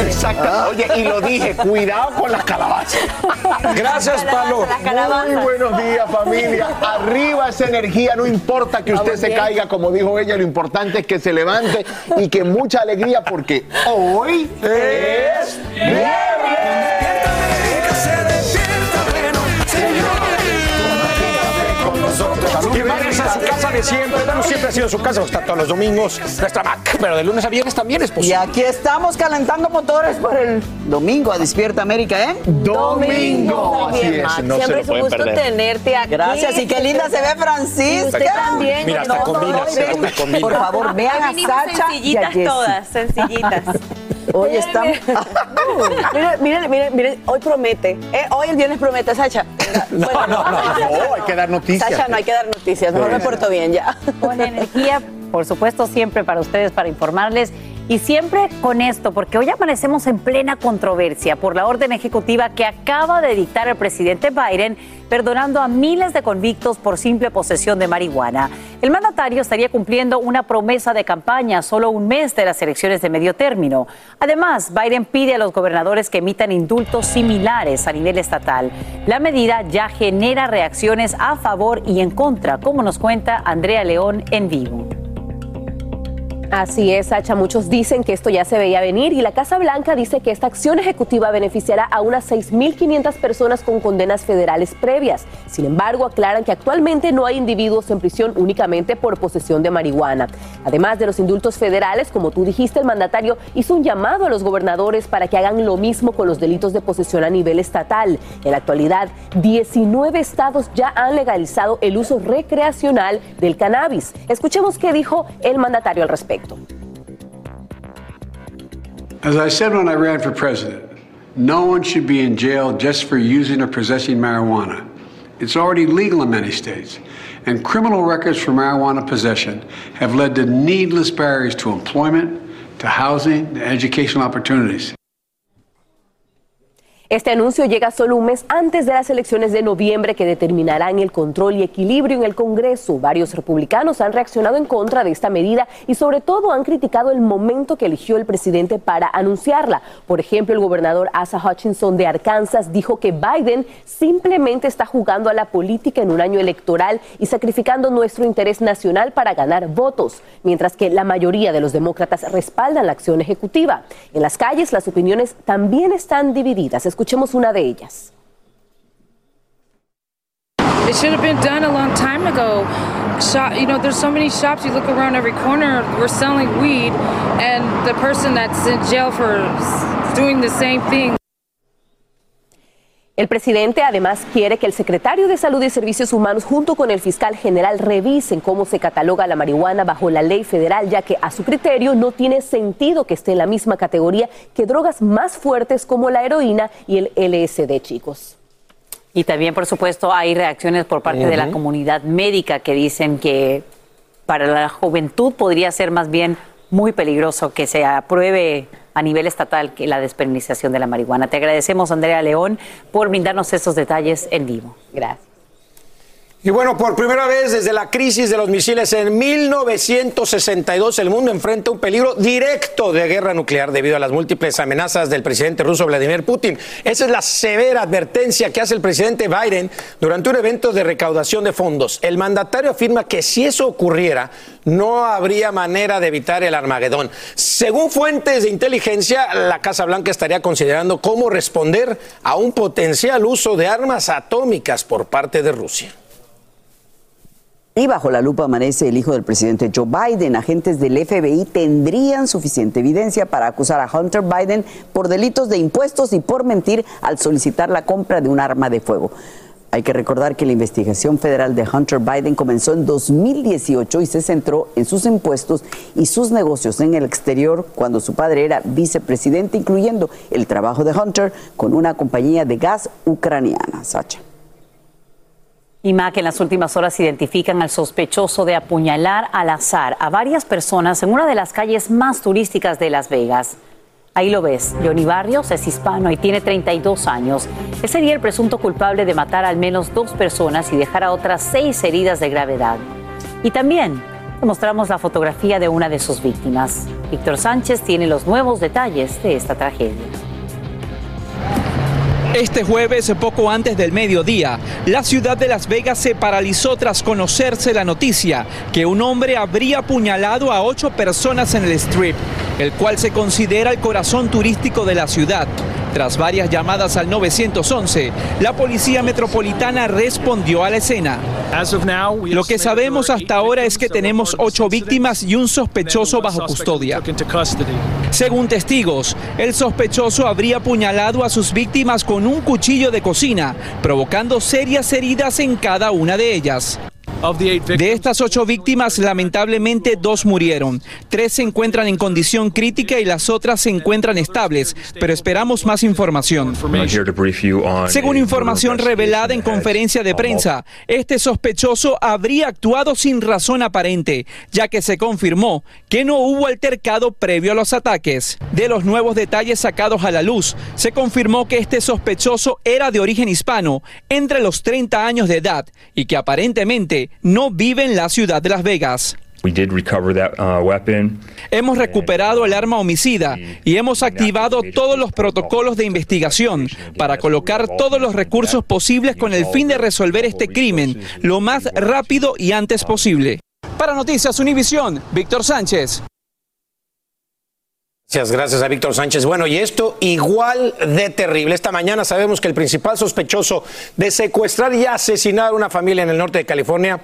Exacto. Oye, y lo dije, cuidado con las calabazas. Gracias, Palo. Muy buenos días, familia. Arriba esa energía, no importa que usted se caiga, como dijo ella, lo importante es que se levante y que mucha alegría porque hoy es Y siempre. Bueno, siempre ha sido su casa, está todos los domingos. Nuestra Mac, pero de lunes a viernes también es Y posible. aquí estamos calentando motores por el domingo a Despierta América, ¿eh? domingo. Así es, no se Siempre lo es un gusto perder. tenerte aquí. Gracias, y qué linda se ve Francisca. Usted también. Mira, hasta No, combina, no, combina. Por favor, vean a Sacha y a todas, sencillitas. Hoy estamos... Miren, miren, miren, miren, hoy promete. Eh, hoy el viernes promete, Sacha. No, no, no, No, hay que dar noticias. Sacha, no hay que dar noticias. Mejor me porto bien ya. Con energía, por supuesto, siempre para ustedes, para informarles. Y siempre con esto, porque hoy amanecemos en plena controversia por la orden ejecutiva que acaba de dictar el presidente Biden, perdonando a miles de convictos por simple posesión de marihuana. El mandatario estaría cumpliendo una promesa de campaña solo un mes de las elecciones de medio término. Además, Biden pide a los gobernadores que emitan indultos similares a nivel estatal. La medida ya genera reacciones a favor y en contra, como nos cuenta Andrea León en vivo. Así es, Sacha. Muchos dicen que esto ya se veía venir y la Casa Blanca dice que esta acción ejecutiva beneficiará a unas 6.500 personas con condenas federales previas. Sin embargo, aclaran que actualmente no hay individuos en prisión únicamente por posesión de marihuana. Además de los indultos federales, como tú dijiste, el mandatario hizo un llamado a los gobernadores para que hagan lo mismo con los delitos de posesión a nivel estatal. En la actualidad, 19 estados ya han legalizado el uso recreacional del cannabis. Escuchemos qué dijo el mandatario al respecto. As I said when I ran for president, no one should be in jail just for using or possessing marijuana. It's already legal in many states, and criminal records for marijuana possession have led to needless barriers to employment, to housing, to educational opportunities. Este anuncio llega solo un mes antes de las elecciones de noviembre que determinarán el control y equilibrio en el Congreso. Varios republicanos han reaccionado en contra de esta medida y sobre todo han criticado el momento que eligió el presidente para anunciarla. Por ejemplo, el gobernador Asa Hutchinson de Arkansas dijo que Biden simplemente está jugando a la política en un año electoral y sacrificando nuestro interés nacional para ganar votos, mientras que la mayoría de los demócratas respaldan la acción ejecutiva. En las calles las opiniones también están divididas. Escuchemos una de ellas. It should have been done a long time ago. Shop, you know, there's so many shops. You look around every corner. We're selling weed, and the person that's in jail for doing the same thing. El presidente además quiere que el secretario de Salud y Servicios Humanos junto con el fiscal general revisen cómo se cataloga la marihuana bajo la ley federal, ya que a su criterio no tiene sentido que esté en la misma categoría que drogas más fuertes como la heroína y el LSD, chicos. Y también, por supuesto, hay reacciones por parte de la comunidad médica que dicen que para la juventud podría ser más bien muy peligroso que se apruebe a nivel estatal que la despenalización de la marihuana. Te agradecemos, Andrea León, por brindarnos estos detalles en vivo. Gracias. Y bueno, por primera vez desde la crisis de los misiles en 1962, el mundo enfrenta un peligro directo de guerra nuclear debido a las múltiples amenazas del presidente ruso Vladimir Putin. Esa es la severa advertencia que hace el presidente Biden durante un evento de recaudación de fondos. El mandatario afirma que si eso ocurriera, no habría manera de evitar el Armagedón. Según fuentes de inteligencia, la Casa Blanca estaría considerando cómo responder a un potencial uso de armas atómicas por parte de Rusia. Y bajo la lupa amanece el hijo del presidente Joe Biden. Agentes del FBI tendrían suficiente evidencia para acusar a Hunter Biden por delitos de impuestos y por mentir al solicitar la compra de un arma de fuego. Hay que recordar que la investigación federal de Hunter Biden comenzó en 2018 y se centró en sus impuestos y sus negocios en el exterior cuando su padre era vicepresidente, incluyendo el trabajo de Hunter con una compañía de gas ucraniana. Sacha. Y Mac, en las últimas horas identifican al sospechoso de apuñalar al azar a varias personas en una de las calles más turísticas de Las Vegas. Ahí lo ves, Johnny Barrios es hispano y tiene 32 años. Él sería el presunto culpable de matar al menos dos personas y dejar a otras seis heridas de gravedad. Y también mostramos la fotografía de una de sus víctimas. Víctor Sánchez tiene los nuevos detalles de esta tragedia. Este jueves, poco antes del mediodía, la ciudad de Las Vegas se paralizó tras conocerse la noticia que un hombre habría apuñalado a ocho personas en el Strip, el cual se considera el corazón turístico de la ciudad. Tras varias llamadas al 911, la policía metropolitana respondió a la escena. Lo que sabemos hasta ahora es que tenemos ocho víctimas y un sospechoso bajo custodia. Según testigos, el sospechoso habría apuñalado a sus víctimas con un cuchillo de cocina, provocando serias heridas en cada una de ellas. De estas ocho víctimas, lamentablemente dos murieron. Tres se encuentran en condición crítica y las otras se encuentran estables, pero esperamos más información. Según información revelada en conferencia de prensa, este sospechoso habría actuado sin razón aparente, ya que se confirmó que no hubo altercado previo a los ataques. De los nuevos detalles sacados a la luz, se confirmó que este sospechoso era de origen hispano, entre los 30 años de edad, y que aparentemente no vive en la ciudad de Las Vegas. Hemos recuperado el arma homicida y hemos activado todos los protocolos de investigación para colocar todos los recursos posibles con el fin de resolver este crimen lo más rápido y antes posible. Para Noticias Univisión, Víctor Sánchez. Gracias, gracias a Víctor Sánchez. Bueno, y esto igual de terrible. Esta mañana sabemos que el principal sospechoso de secuestrar y asesinar a una familia en el norte de California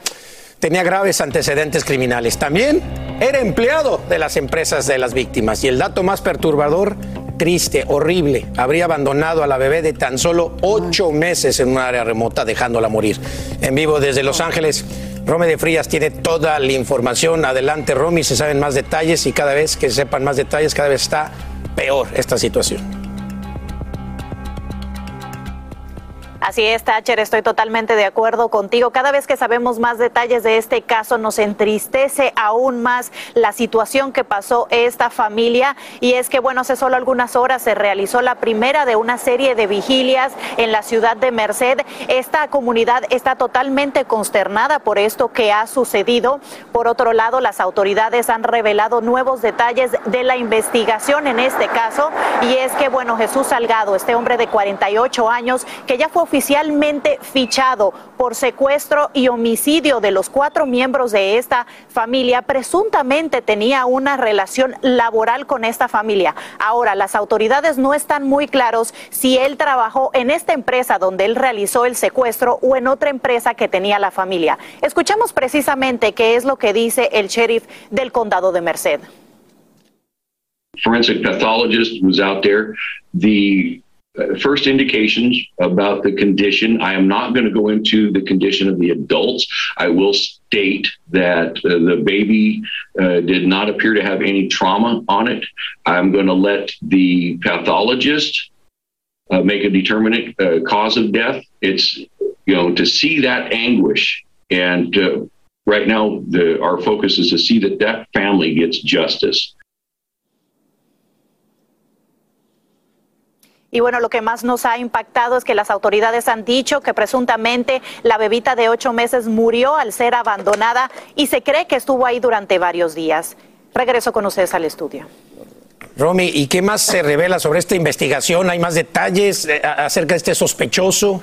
tenía graves antecedentes criminales. También era empleado de las empresas de las víctimas. Y el dato más perturbador, triste, horrible, habría abandonado a la bebé de tan solo ocho meses en un área remota, dejándola morir. En vivo desde Los Ángeles, Romy de Frías tiene toda la información. Adelante, Romy, se saben más detalles y cada vez que sepan más detalles, cada vez está peor esta situación. Así es, Thatcher, estoy totalmente de acuerdo contigo. Cada vez que sabemos más detalles de este caso, nos entristece aún más la situación que pasó esta familia. Y es que, bueno, hace solo algunas horas se realizó la primera de una serie de vigilias en la ciudad de Merced. Esta comunidad está totalmente consternada por esto que ha sucedido. Por otro lado, las autoridades han revelado nuevos detalles de la investigación en este caso. Y es que, bueno, Jesús Salgado, este hombre de 48 años, que ya fue oficialmente fichado por secuestro y homicidio de los cuatro miembros de esta familia, presuntamente tenía una relación laboral con esta familia. Ahora, las autoridades no están muy claros si él trabajó en esta empresa donde él realizó el secuestro o en otra empresa que tenía la familia. Escuchamos precisamente qué es lo que dice el sheriff del condado de Merced. forensic pathologist was out first indications about the condition, I am not going to go into the condition of the adults. I will state that uh, the baby uh, did not appear to have any trauma on it. I'm going to let the pathologist uh, make a determinate uh, cause of death. It's you know to see that anguish, and uh, right now the, our focus is to see that that family gets justice. Y bueno, lo que más nos ha impactado es que las autoridades han dicho que presuntamente la bebita de ocho meses murió al ser abandonada y se cree que estuvo ahí durante varios días. Regreso con ustedes al estudio. Romy, ¿y qué más se revela sobre esta investigación? ¿Hay más detalles eh, acerca de este sospechoso?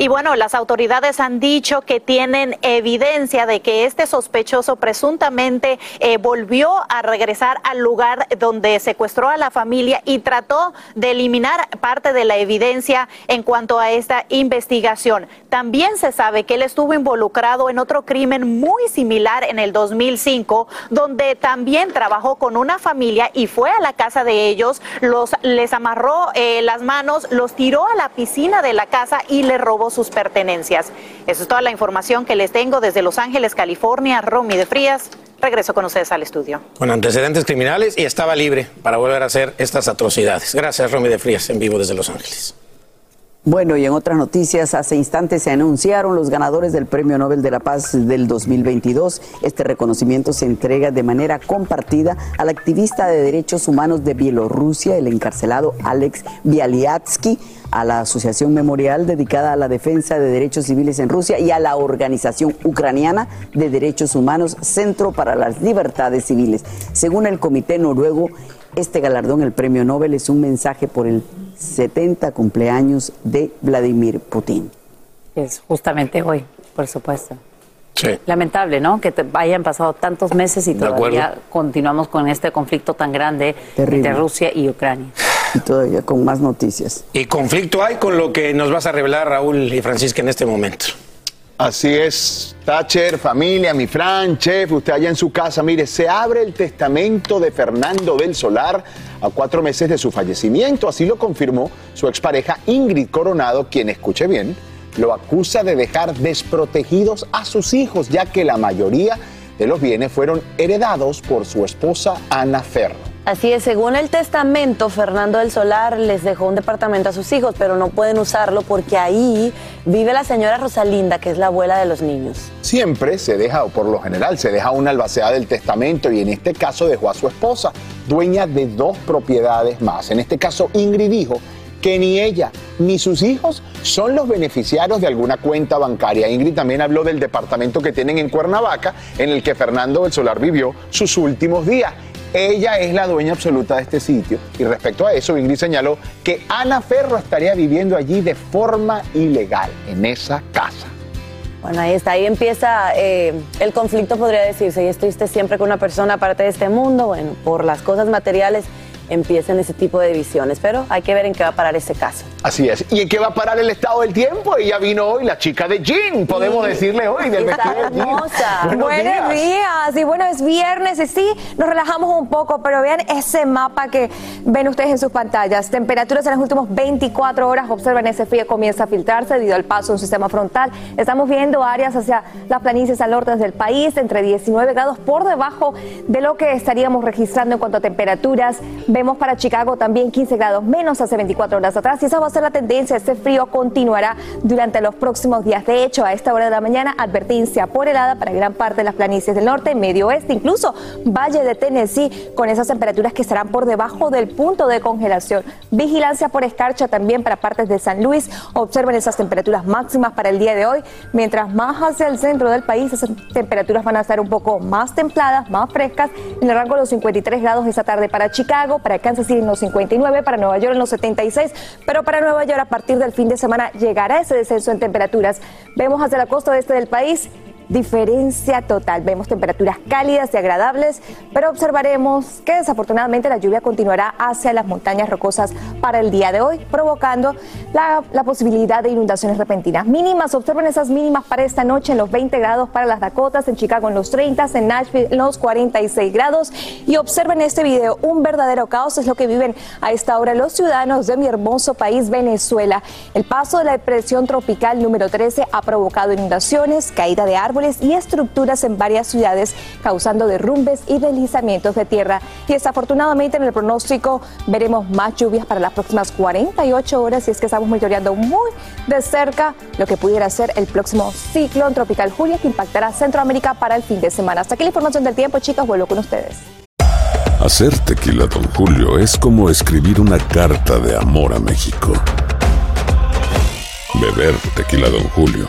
Y bueno, las autoridades han dicho que tienen evidencia de que este sospechoso presuntamente eh, volvió a regresar al lugar donde secuestró a la familia y trató de eliminar parte de la evidencia en cuanto a esta investigación. También se sabe que él estuvo involucrado en otro crimen muy similar en el 2005, donde también trabajó con una familia y fue a la casa de ellos, los les amarró eh, las manos, los tiró a la piscina de la casa y le robó sus pertenencias. Esa es toda la información que les tengo desde Los Ángeles, California. Romy de Frías, regreso con ustedes al estudio. Con antecedentes criminales y estaba libre para volver a hacer estas atrocidades. Gracias, Romy de Frías, en vivo desde Los Ángeles. Bueno, y en otras noticias, hace instantes se anunciaron los ganadores del Premio Nobel de la Paz del 2022. Este reconocimiento se entrega de manera compartida al activista de derechos humanos de Bielorrusia, el encarcelado Alex Bialyatsky, a la Asociación Memorial dedicada a la defensa de derechos civiles en Rusia y a la Organización Ucraniana de Derechos Humanos, Centro para las Libertades Civiles. Según el Comité Noruego, este galardón, el Premio Nobel, es un mensaje por el 70 cumpleaños de Vladimir Putin. Es justamente hoy, por supuesto. Sí. Lamentable, ¿no? Que te hayan pasado tantos meses y todavía continuamos con este conflicto tan grande entre Rusia y Ucrania. Y todavía con más noticias. Y conflicto hay con lo que nos vas a revelar, Raúl y Francisca, en este momento. Así es, Thatcher, familia, mi Fran, chef, usted allá en su casa, mire, se abre el testamento de Fernando del Solar a cuatro meses de su fallecimiento, así lo confirmó su expareja Ingrid Coronado, quien, escuche bien, lo acusa de dejar desprotegidos a sus hijos, ya que la mayoría de los bienes fueron heredados por su esposa Ana Ferro. Así es, según el testamento, Fernando del Solar les dejó un departamento a sus hijos, pero no pueden usarlo porque ahí vive la señora Rosalinda, que es la abuela de los niños. Siempre se deja, o por lo general, se deja una albacea del testamento y en este caso dejó a su esposa, dueña de dos propiedades más. En este caso, Ingrid dijo que ni ella ni sus hijos son los beneficiarios de alguna cuenta bancaria. Ingrid también habló del departamento que tienen en Cuernavaca, en el que Fernando del Solar vivió sus últimos días. Ella es la dueña absoluta de este sitio. Y respecto a eso, Ingrid señaló que Ana Ferro estaría viviendo allí de forma ilegal, en esa casa. Bueno, ahí está, ahí empieza eh, el conflicto, podría decirse. Y estuviste siempre con una persona aparte de este mundo, bueno, por las cosas materiales empiecen ese tipo de divisiones. Pero hay que ver en qué va a parar ese caso. Así es. ¿Y en qué va a parar el estado del tiempo? Ella vino hoy, la chica de Jean, podemos decirle hoy, del Está hermosa. Buenos, días. Y bueno, es viernes y sí, nos relajamos un poco, pero vean ese mapa que ven ustedes en sus pantallas. Temperaturas en las últimas 24 horas, observen ese frío comienza a filtrarse debido al paso de un sistema frontal. Estamos viendo áreas hacia las planicies al norte del país, entre 19 grados por debajo de lo que estaríamos registrando en cuanto a temperaturas. Vemos para Chicago también 15 grados menos hace 24 horas atrás y esa va ser la tendencia. Este frío continuará durante los próximos días. De hecho, a esta hora de la mañana, advertencia por helada para gran parte de las planicies del norte, medio oeste, incluso Valle de Tennessee, con esas temperaturas que estarán por debajo del punto de congelación. Vigilancia por escarcha también para partes de San Luis. Observen esas temperaturas máximas para el día de hoy. Mientras más hacia el centro del país, esas temperaturas van a estar un poco más templadas, más frescas, en el rango de los 53 grados esta tarde para Chicago, para Kansas City en los 59, para Nueva York en los 76, pero para Nueva York a partir del fin de semana llegará ese descenso en temperaturas. Vemos hacia la costa oeste del país diferencia total. Vemos temperaturas cálidas y agradables, pero observaremos que desafortunadamente la lluvia continuará hacia las montañas rocosas para el día de hoy, provocando la, posibilidad de inundaciones repentinas. Mínimas, observen esas mínimas para esta noche en los 20 grados para las Dakotas, en Chicago en los 30, en Nashville en los 46 grados. Y observen este video, un verdadero caos es lo que viven a esta hora los ciudadanos de mi hermoso país, Venezuela. El paso de la depresión tropical número 13 ha provocado inundaciones, caída de árboles y estructuras en varias ciudades, causando derrumbes y deslizamientos de tierra. Y desafortunadamente en el pronóstico veremos más lluvias para las próximas 48 horas y es que estamos monitoreando muy de cerca lo que pudiera ser el próximo ciclón tropical Julia que impactará Centroamérica para el fin de semana. Hasta aquí la información del tiempo, chicos, vuelvo con ustedes. Hacer tequila, Don Julio, es como escribir una carta de amor a México. Beber tequila, Don Julio,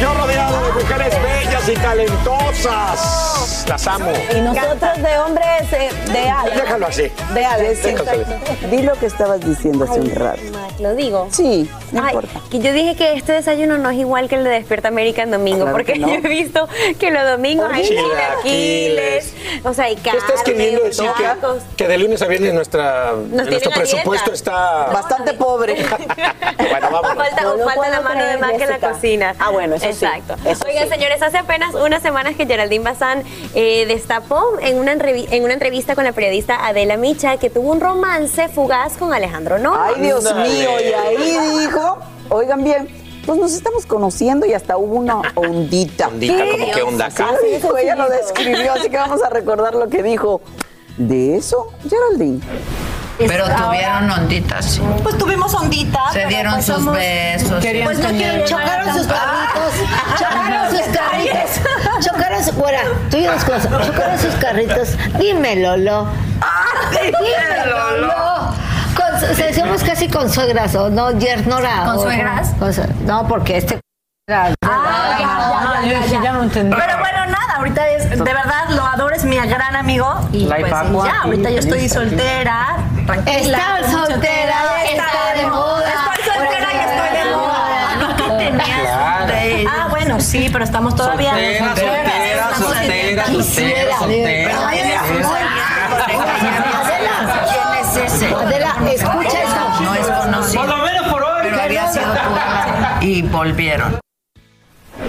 Yo rodeado de mujeres bellas y talentosas. Las amo. Y nosotros de hombres eh, de alas. Déjalo así. De así. Di lo que estabas diciendo hace un rato. Lo digo. Sí, no Ay, importa. que yo dije que este desayuno no es igual que el de Despierta América en domingo, Claro porque no. yo he visto que los domingos hay Chilaquiles. o sea, hay ¿Qué carne, estás queriendo decir? Que, tacos. que de lunes a viernes nuestra, nuestro presupuesto dieta. está... Bastante pobre. bueno, vámonos. Falta, No falta la mano de más que en la cocina. Ah, bueno, eso sí, Exacto. eso Oigan, sí. señores, hace apenas unas semanas que Geraldine Bazán eh, destapó en una, en una entrevista con la periodista Adela Micha que tuvo un romance fugaz con Alejandro Noa. Ay, Dios mío, y ahí dijo, oigan bien, pues nos estamos conociendo y hasta hubo una ondita. Ondita, ¿cómo qué onda acá? Así dijo, ella lo describió, así que vamos a recordar lo que dijo. ¿De eso, Geraldine? Pero tuvieron onditas, sí. Pues tuvimos onditas. Se dieron pues sus somos- besos. Pues no quiero Chocaron sus carritos. Chocaron sus carritos. Chocaron su. Fuera, tú y cosas. Chocaron sus carritos. Dime, Lolo. Dime, Lolo. Con, se- somos casi consuegras, ¿o no? Yernora. ¿Con o- suegras? con su- no, porque este. Ah, ya, ya, ya, ya. no entendí. Pero bueno, nada, ahorita es, de verdad, lo adoro, es mi gran amigo. Y La pues ya, ahorita yo estoy soltera, tranquila. Está soltera, está de moda. Estoy soltera y estoy de moda. ¿Qué tenías? Claro. Ah, bueno, sí, pero estamos todavía. Soltera, soltera, soltera, soltera, soltera. ¿Quién es ese? Adela, escucha eso. No es conocido. Por lo menos por hoy. Pero había sido tu Y volvieron.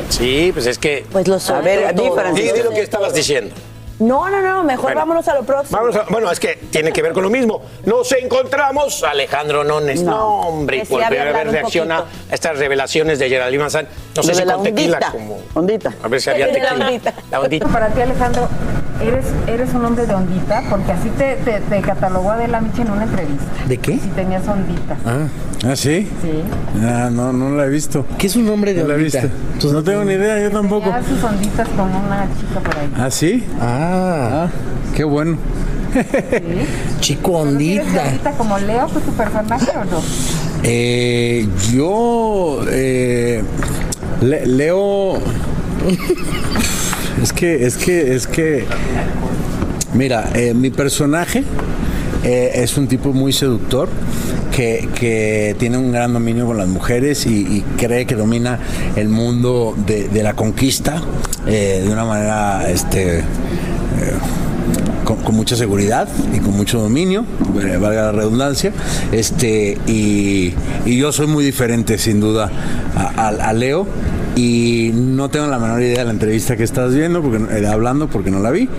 Sí, pues es que... Pues lo A ver, di, Francisco. Di, di lo que estabas diciendo. No, no, no, mejor Bueno. vámonos a lo próximo. Vamos a- bueno, es que tiene que ver con lo mismo. Nos encontramos a Alejandro Nones. No. No, hombre, por hablado un reacciona a estas revelaciones de Geraldine Manzán. No sé si de la con tequila, ondita. como... Ondita. A ver si había De la tequila. ondita. La ondita. Para ti, Alejandro, eres, eres un hombre de ondita, porque así te, te, te catalogó Adela Micha en una entrevista. ¿De qué? Si tenías ondita. Ah, ¿ah sí? Sí. Ah, no, no la he visto. ¿Qué es un hombre de no la he visto. No tengo ni idea, yo tampoco. Tenía sus onditas con una chica por ahí. ¿Ah, sí? Ah, qué bueno. Chico ¿Eres de ondita como Leo, pues tu personaje o no? Eh, yo eh, le- leo. es que, es que, es que. Mira, eh, mi personaje eh, es un tipo muy seductor que, que tiene un gran dominio con las mujeres y, cree que domina el mundo de, la conquista eh, de una manera este, con, mucha seguridad y con mucho dominio, valga la redundancia, este, y, yo soy muy diferente sin duda a Leo y no tengo la menor idea de la entrevista que estás viendo, porque, eh, hablando porque no la vi.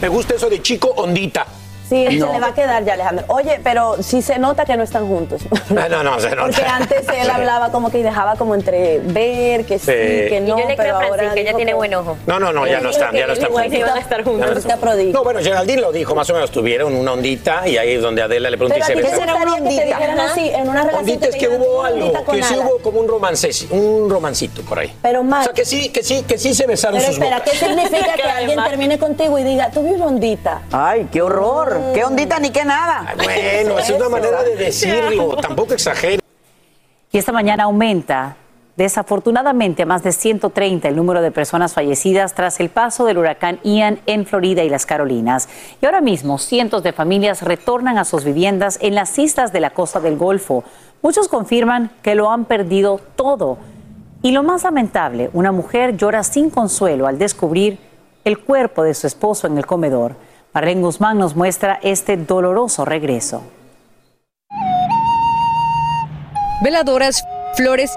Me gusta eso de chico ondita. Sí, No. se le va a quedar ya, Alejandro. Oye, pero sí se nota que no están juntos. No, no, no, se nota. Porque antes él Sí. hablaba como que dejaba como entrever, que sí, Sí. que no. Y yo le creo pero a Francis ahora que ella tiene buen ojo. No, no, no, ya no están, ya no están juntos. van a estar juntos. Ya no bueno, Geraldine lo dijo, más o menos tuvieron una ondita y ahí es donde Adela le preguntó y Pero a se ti te besaron. gustaría que te dijeran así, en una relación Ondita que es que hubo ondita algo, que sí hubo como un romance, un romancito por ahí. Pero O Mark, sea, que sí, que sí, que sí se besaron pero sus espera, bocas. ¿qué significa que alguien termine contigo y diga, tuve una ondita? Ay, qué horror. Qué ondita ni qué nada. Bueno, es una manera de decirlo, tampoco exagere. Y esta mañana aumenta desafortunadamente a más de 130 el número de personas fallecidas tras el paso del huracán Ian en Florida y las Carolinas. Y ahora mismo cientos de familias retornan a sus viviendas en las islas de la costa del Golfo. Muchos confirman que lo han perdido todo. Y lo más lamentable, una mujer llora sin consuelo al descubrir el cuerpo de su esposo en el comedor. Marlene Guzmán nos muestra este doloroso regreso. Veladoras, flores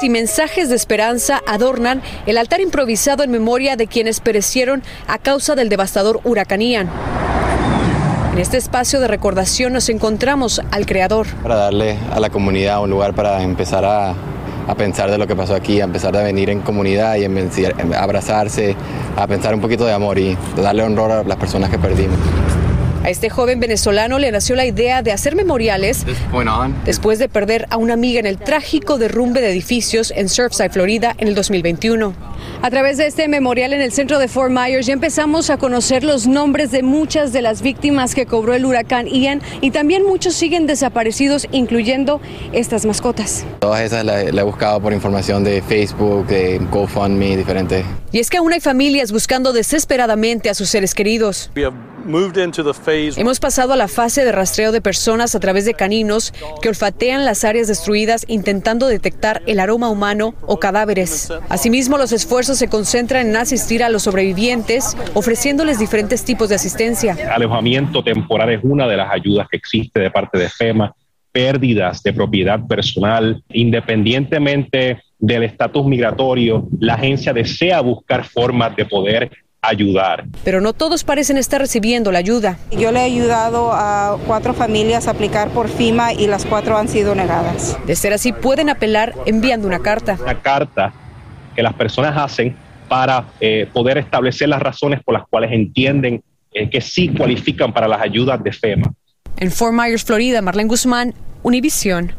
y mensajes de esperanza adornan el altar improvisado en memoria de quienes perecieron a causa del devastador huracán Ian. En este espacio de recordación nos encontramos al creador. para darle a la comunidad un lugar para empezar a, a pensar de lo que pasó aquí, a empezar a venir en comunidad y en abrazarse, a pensar un poquito de amor y darle honor a las personas que perdimos. A este joven venezolano le nació la idea de hacer memoriales después de perder a una amiga en el trágico derrumbe de edificios en Surfside, Florida, en el 2021. A través de este memorial en el centro de Fort Myers ya empezamos a conocer los nombres de muchas de las víctimas que cobró el huracán Ian y también muchos siguen desaparecidos, incluyendo estas mascotas. Todas esas la, la he buscado por información de Facebook, de GoFundMe, diferentes. Y es que aún hay familias buscando desesperadamente a sus seres queridos. Hemos pasado a la fase de rastreo de personas a través de caninos que olfatean las áreas destruidas intentando detectar el aroma humano o cadáveres. Asimismo, los esfuerzos se concentran en asistir a los sobrevivientes, ofreciéndoles diferentes tipos de asistencia. Alojamiento temporal es una de las ayudas que existe de parte de FEMA. Pérdidas de propiedad personal, independientemente del estatus migratorio, la agencia desea buscar formas de poder ayudar. Pero no todos parecen estar recibiendo la ayuda. Yo le he ayudado a cuatro familias a aplicar por FIMA y las cuatro han sido negadas. De ser así, pueden apelar enviando una carta. Una carta que las personas hacen para eh, poder establecer las razones por las cuales entienden eh, que sí cualifican para las ayudas de FEMA. En Fort Myers, Florida, Marlene Guzmán, Univisión.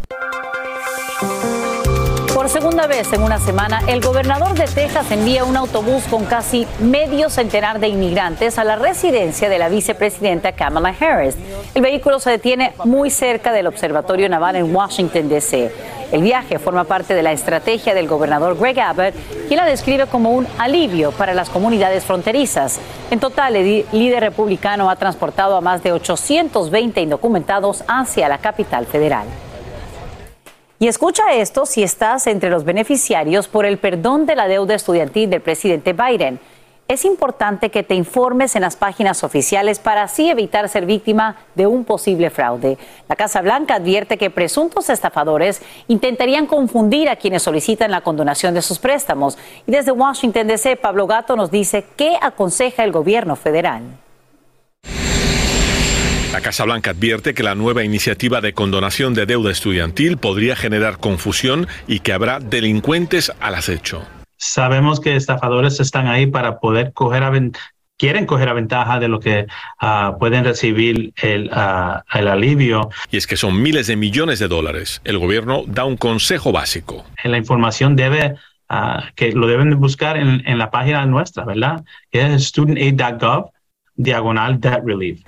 Por segunda vez en una semana, el gobernador de Texas envía un autobús con casi medio centenar de inmigrantes a la residencia de la vicepresidenta Kamala Harris. El vehículo se detiene muy cerca del Observatorio Naval en Washington, D.C. El viaje forma parte de la estrategia del gobernador Greg Abbott, quien la describe como un alivio para las comunidades fronterizas. En total, el líder republicano ha transportado a más de 820 indocumentados hacia la capital federal. Y escucha esto si estás entre los beneficiarios por el perdón de la deuda estudiantil del presidente Biden. Es importante que te informes en las páginas oficiales para así evitar ser víctima de un posible fraude. La Casa Blanca advierte que presuntos estafadores intentarían confundir a quienes solicitan la condonación de sus préstamos. Y desde Washington DC, Pablo Gato nos dice qué aconseja el gobierno federal. La Casa Blanca advierte que la nueva iniciativa de condonación de deuda estudiantil podría generar confusión y que habrá delincuentes al acecho. Sabemos que estafadores están ahí para poder coger a quieren coger a ventaja de lo que ah, pueden recibir el, ah, el alivio. Y es que son miles de millones de dólares. El gobierno da un consejo básico. La información debe ah, que lo deben buscar en, en la página nuestra, ¿verdad? Que es studentaid.gov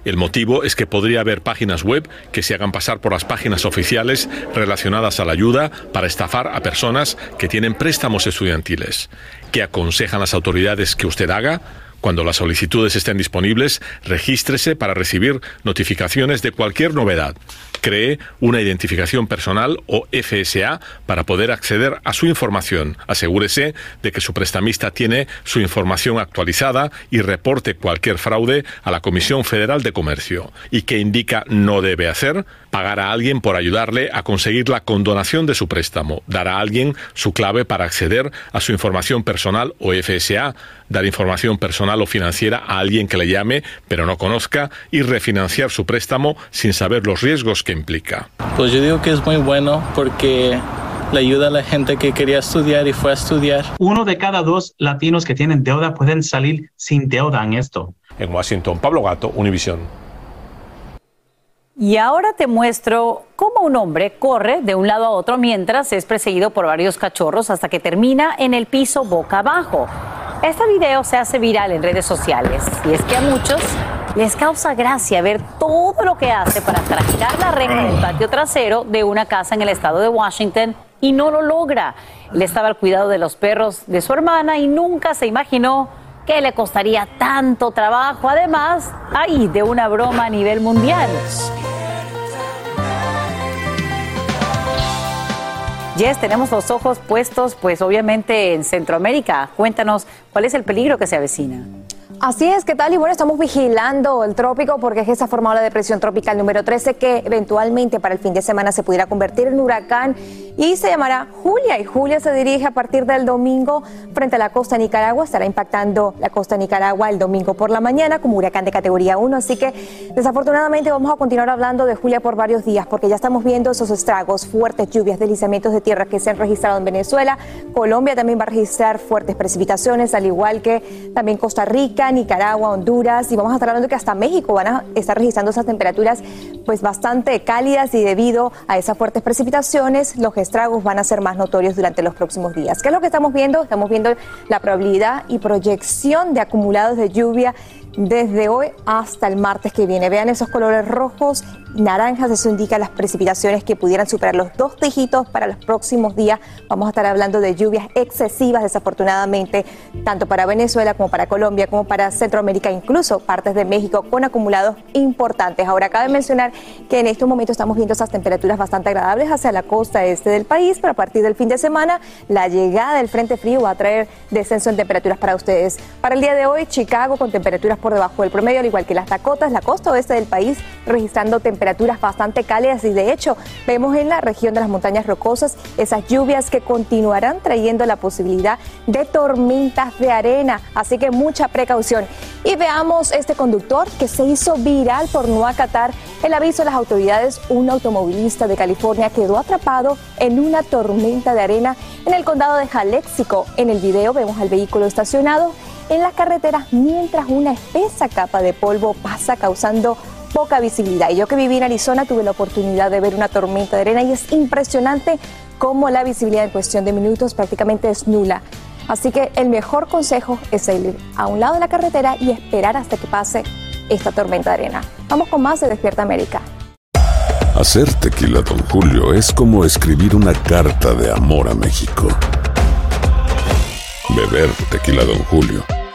El motivo es que podría haber páginas web que se hagan pasar por las páginas oficiales relacionadas a la ayuda para estafar a personas que tienen préstamos estudiantiles. ¿Qué aconsejan las autoridades que usted haga? Cuando las solicitudes estén disponibles, regístrese para recibir notificaciones de cualquier novedad. Cree una identificación personal o FSA para poder acceder a su información. Asegúrese de que su prestamista tiene su información actualizada y reporte cualquier fraude a la Comisión Federal de Comercio. ¿Y qué indica no debe hacer? Pagar a alguien por ayudarle a conseguir la condonación de su préstamo, dar a alguien su clave para acceder a su información personal o FSA, dar información personal o financiera a alguien que le llame pero no conozca y refinanciar su préstamo sin saber los riesgos que implica. Pues yo digo que es muy bueno porque le ayuda a la gente que quería estudiar y fue a estudiar. Uno de cada dos latinos que tienen deuda pueden salir sin deuda en esto. En Washington, Pablo Gato, Univisión. Y ahora te muestro cómo un hombre corre de un lado a otro mientras es perseguido por varios cachorros hasta que termina en el piso boca abajo. Este video se hace viral en redes sociales y es que a muchos les causa gracia ver todo lo que hace para trancar la reja del patio trasero de una casa en el estado de Washington y no lo logra. Él estaba al cuidado de los perros de su hermana y nunca se imaginó que le costaría tanto trabajo, además, ahí de una broma a nivel mundial. Yes, tenemos los ojos puestos, pues obviamente en Centroamérica. Cuéntanos, ¿cuál es el peligro que se avecina? Así es, ¿qué tal? Y bueno, estamos vigilando el trópico porque es se ha formado la depresión tropical número 13 que eventualmente para el fin de semana se pudiera convertir en huracán y se llamará Julia. Y Julia se dirige a partir del domingo frente a la costa de Nicaragua. Estará impactando la costa de Nicaragua el domingo por la mañana como huracán de categoría 1. Así que desafortunadamente vamos a continuar hablando de Julia por varios días porque ya estamos viendo esos estragos, fuertes lluvias, deslizamientos de tierra que se han registrado en Venezuela. Colombia también va a registrar fuertes precipitaciones, al igual que también Costa Rica, Nicaragua, Honduras. Y vamos a estar hablando que hasta México van a estar registrando esas temperaturas pues bastante cálidas y debido a esas fuertes precipitaciones, los estragos van a ser más notorios durante los próximos días. ¿Qué es lo que estamos viendo? Estamos viendo la probabilidad y proyección de acumulados de lluvia desde hoy hasta el martes que viene. Vean esos colores rojos, naranjas, eso indica las precipitaciones que pudieran superar los dos dígitos para los próximos días. Vamos a estar hablando de lluvias excesivas, desafortunadamente, tanto para Venezuela como para Colombia, como para Centroamérica, incluso partes de México, con acumulados importantes. Ahora, cabe mencionar que en estos momentos estamos viendo esas temperaturas bastante agradables hacia la costa este del país, pero a partir del fin de semana, la llegada del Frente Frío va a traer descenso en temperaturas para ustedes. Para el día de hoy, Chicago con temperaturas por debajo del promedio, al igual que las Dakotas, la costa oeste del país, registrando temperaturas bastante cálidas y de hecho vemos en la región de las montañas rocosas esas lluvias que continuarán trayendo la posibilidad de tormentas de arena, así que mucha precaución. Y veamos este conductor que se hizo viral por no acatar el aviso de las autoridades. Un automovilista de California quedó atrapado en una tormenta de arena en el condado de Jalexico. En el video vemos al vehículo estacionado en las carreteras mientras una espesa capa de polvo pasa causando poca visibilidad. Y yo que viví en Arizona tuve la oportunidad de ver una tormenta de arena y es impresionante cómo la visibilidad en cuestión de minutos prácticamente es nula. Así que el mejor consejo es ir a un lado de la carretera y esperar hasta que pase esta tormenta de arena. Vamos con más de Despierta América. Hacer tequila, don Julio, es como escribir una carta de amor a México. Beber tequila, don Julio,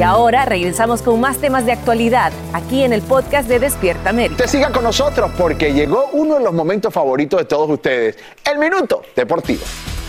Y ahora regresamos con más temas de actualidad aquí en el podcast de Despierta América. Te siga con nosotros porque llegó uno de los momentos favoritos de todos ustedes, el Minuto Deportivo.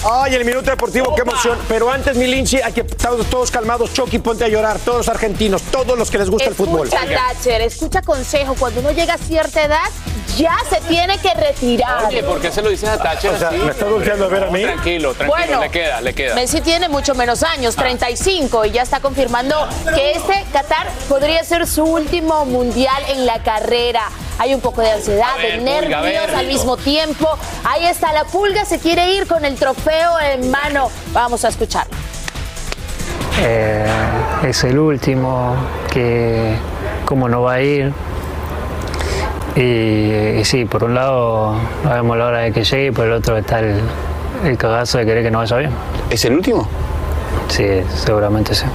Ay, el minuto deportivo, qué emoción. Pero antes, mi Lindsay, hay que estar todos calmados. Chucky, ponte a llorar. Todos los argentinos, todos los que les gusta el fútbol. Escucha, Thatcher, escucha consejo. Cuando uno llega a cierta edad, ya se tiene que retirar. Oye, ¿por qué se lo dices a Thatcher O sea, así? ¿me estás volteando a ver a mí? Tranquilo, tranquilo, Bueno, le queda, le queda. Messi tiene mucho menos años, 35, y ya está confirmando que este Qatar podría ser su último mundial en la carrera. Hay un poco de ansiedad, ver, de nervios ver. al mismo tiempo. Ahí está, la pulga se quiere ir con el trofeo en mano. Vamos a escuchar. Eh, es el último, que cómo no va a ir. Y, y sí, por un lado no vemos la hora de que llegue y por el otro está el, el cagazo de querer que no vaya bien. ¿Es el último? Sí, seguramente sí.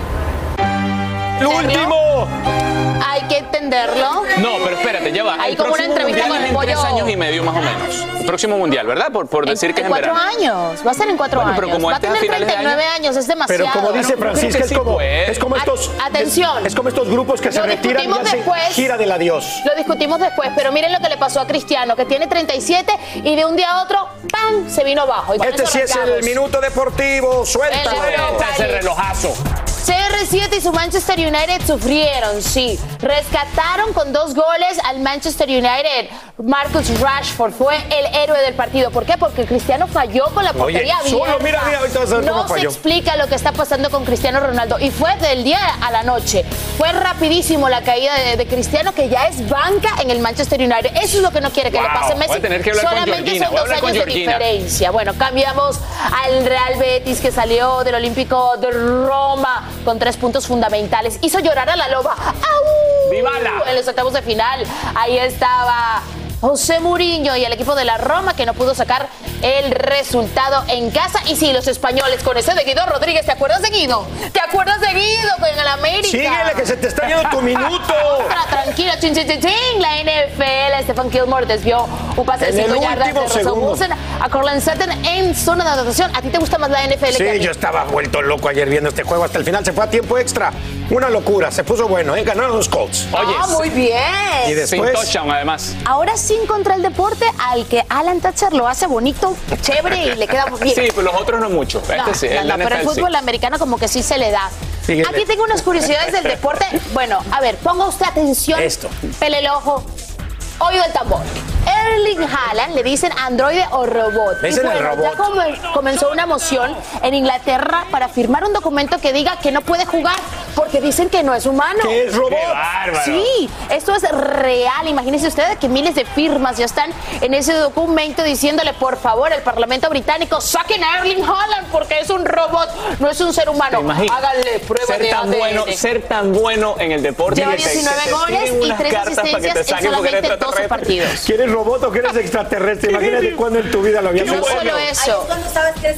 ¡El último! Hay que entenderlo. No, pero espérate, ya va. Hay el como una entrevista con el en tres pollo. años y medio más o menos. El próximo mundial, ¿verdad? Por, por decir que es en en cuatro verano. años. Va a ser en cuatro Bueno, años. pero como va a este a tener finales de 39 años. Es demasiado. Pero como dice Francisca, es como, es como estos. Atención. Es, es como estos grupos que se Lo retiran y discutimos hacen después. gira del adiós. Lo discutimos después, pero miren lo que le pasó a Cristiano, que tiene 37 y de un día a otro, ¡pam! se vino abajo. Y Este sí es el minuto deportivo. Suéltalo. El Europa Ese League. relojazo. CR7 y su Manchester United sufrieron, sí. Rescataron con dos goles al Manchester United. Marcus Rashford fue el héroe del partido. ¿Por qué? Porque Cristiano falló con la portería Oye, solo abierta. mira, mira, ahorita vas a ver no cómo se explica lo que está pasando con Cristiano Ronaldo. Y fue del día a la noche. Fue rapidísimo la caída de, de Cristiano, que ya es banca en el Manchester United. Eso es lo que no quiere que le pase a Messi. voy a tener que hablar con Solamente son dos años de diferencia. Bueno, cambiamos al Real Betis que salió del Olímpico de Roma con tres puntos fundamentales. Hizo llorar a la loba. ¡Au! ¡Vivala! En los octavos de final. Ahí estaba José Mourinho y el equipo de la Roma que no pudo sacar el resultado en casa. Y sí, los españoles con ese de Guido Rodríguez. ¿Te acuerdas de Guido? ¿Te acuerdas de Guido con el América? Síguele, que se te está yendo tu minuto. Tra- Tranquila, chin, chin, chin, chin. La NFL, Stephen Gilmore desvió un pase de el 5 yardas de. Wilson a Corland Sutton en zona de anotación. ¿A ti te gusta más la NFL que Sí, mí? yo estaba vuelto loco ayer viendo este juego. Hasta el final se fue a tiempo extra. Una locura. Se puso bueno, ¿eh? Ganaron los Colts. ah, muy bien. Y Sin después. touchdown, además. Ahora sin contra el deporte, al que Alan Thatcher lo hace bonito, chévere y le queda bien. Sí, pero los otros no mucho. Este No, sí, no, el no, pero el sí. fútbol americano como que sí se le da. Síguele. Aquí tengo unas curiosidades del deporte. Bueno, a ver, ponga usted atención. Esto. Pele el ojo. Oído el tambor. Erling Haaland le dicen androide o robot. Y bueno, robot. ya come- comenzó una moción en Inglaterra para firmar un documento que diga que no puede jugar porque dicen que no es humano. Que es robot. Sí, esto es real. Imagínense ustedes que miles de firmas ya están en ese documento diciéndole, por favor, al Parlamento británico, saquen a Erling Haaland porque es un robot, no es un ser humano. Háganle prueba ser de tan ADN. bueno, ser tan bueno en el deporte Lleva que te- 19 que te goles y unas 3 cartas para que te asistencias en solamente 12 extraterrestre. partidos. ¿Quieres robot o quieres extraterrestre? Imagínate cuándo en tu vida lo habías No hecho. solo eso,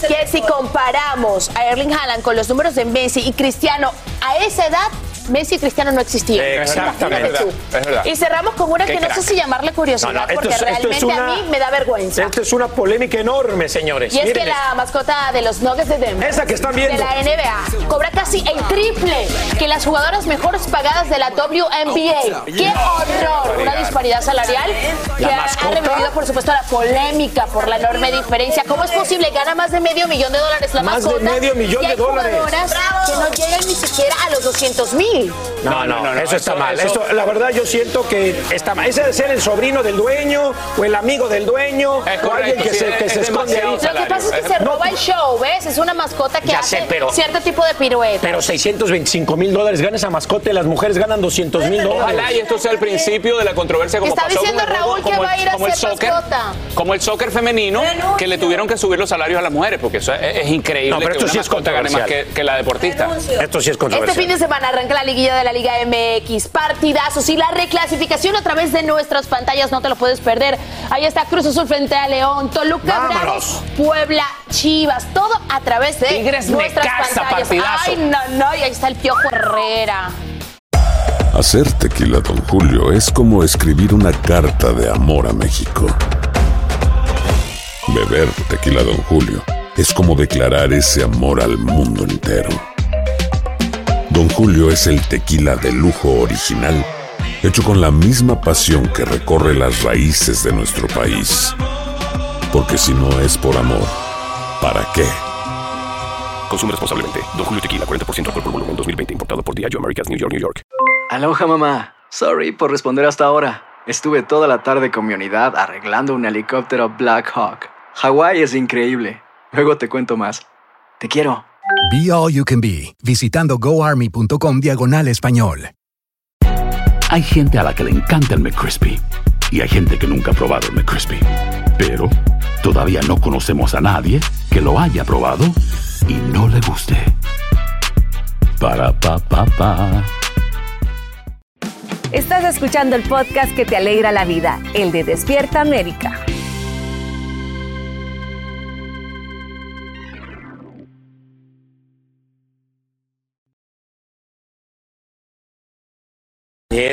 que si comparamos a Erling Haaland con los números de Messi y Cristiano a esa edad, Messi y Cristiano no existían. Exactamente. Imagínate tú. Es verdad. Y cerramos con una Qué que no sé si llamarle curiosidad, No, no, esto porque es- realmente una- a mí me da vergüenza. Esto es una polémica enorme, señores. Y es Miren que la mascota de los Nuggets de Denver, Esa que están viendo. de la NBA, cobra casi el triple que las jugadoras mejores pagadas de la WNBA. ¡Qué horror! Una disparidad salarial que ha, revivido, por supuesto, la polémica por la enorme diferencia. ¿Cómo es posible? Gana más de medio millón de dólares la Más de mascota. medio millón y hay de dólares. jugadoras que no llegan ni siquiera a los 200 mil. No, no, no, no, eso está eso- mal. eso- Esto, la verdad, yo siento que está mal. Ese de ser el sobrino del dueño o el amigo del dueño Es o alguien correcto, que sí, se, que es se esconde ahí. Lo que pasa es que se roba el show, ¿ves? Es una mascota que Ya hace sé, pero- cierto tipo de pirueta. Pero 625 mil dólares gana esa mascota y las mujeres ganan 200 mil dólares. Ojalá y esto sea el principio de la controversia como Está pasó diciendo con el, Raúl que como va a el- ir a ser soccer, mascota. como el soccer femenino que le tuvieron que subir los salarios a las mujeres porque eso es, es increíble No, pero que esto una sí es mascota gane más que, controversial. que la deportista. Esto sí es Este controversial. fin de semana arranca la liguilla de la Liga MX. Partidazos y la reclasificación a través de nuestras pantallas. No te lo puedes perder. Ahí está Cruz Azul frente a León, Toluca. Bravos, Puebla, Chivas. Todo a través de Tigres nuestras Necaxa, pantallas. partidazo. Ay, no, no. Y ahí está el Piojo Herrera. Hacer tequila, Don Julio, es como escribir una carta de amor a México. Beber tequila, Don Julio, es como declarar ese amor al mundo entero. Don Julio es el tequila de lujo original, hecho con la misma pasión que recorre las raíces de nuestro país. Porque si no es por amor, ¿Para qué? Consume responsablemente. Don Julio Tequila, 40% alcohol por volumen, 2020. Importado por Diageo Americas, New York, New York. Aloha, mamá. Sorry por responder hasta ahora. Estuve toda la tarde con mi unidad arreglando un helicóptero Black Hawk. Hawái es increíble. Luego te cuento más. Te quiero. Be All You Can Be, visitando goarmy.com diagonal español. Hay gente a la que le encanta el McCrispy y hay gente que nunca ha probado el McCrispy. Pero todavía no conocemos a nadie que lo haya probado y no le guste. Para pa pa pa. Estás escuchando el podcast que te alegra la vida, el de Despierta América.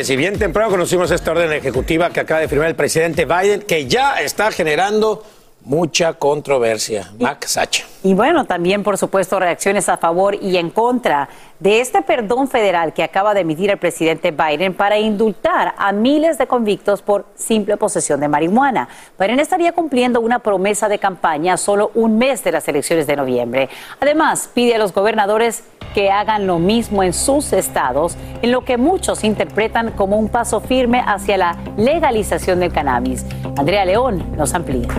Si bien temprano conocimos esta orden ejecutiva que acaba de firmar el presidente Biden, que ya está generando mucha controversia. Mac Sacha. Y bueno, también por supuesto reacciones a favor y en contra de este perdón federal que acaba de emitir el presidente Biden para indultar a miles de convictos por simple posesión de marihuana. Biden estaría cumpliendo una promesa de campaña solo un mes de las elecciones de noviembre. Además, pide a los gobernadores que hagan lo mismo en sus estados, en lo que muchos interpretan como un paso firme hacia la legalización del cannabis. Andrea León nos amplía.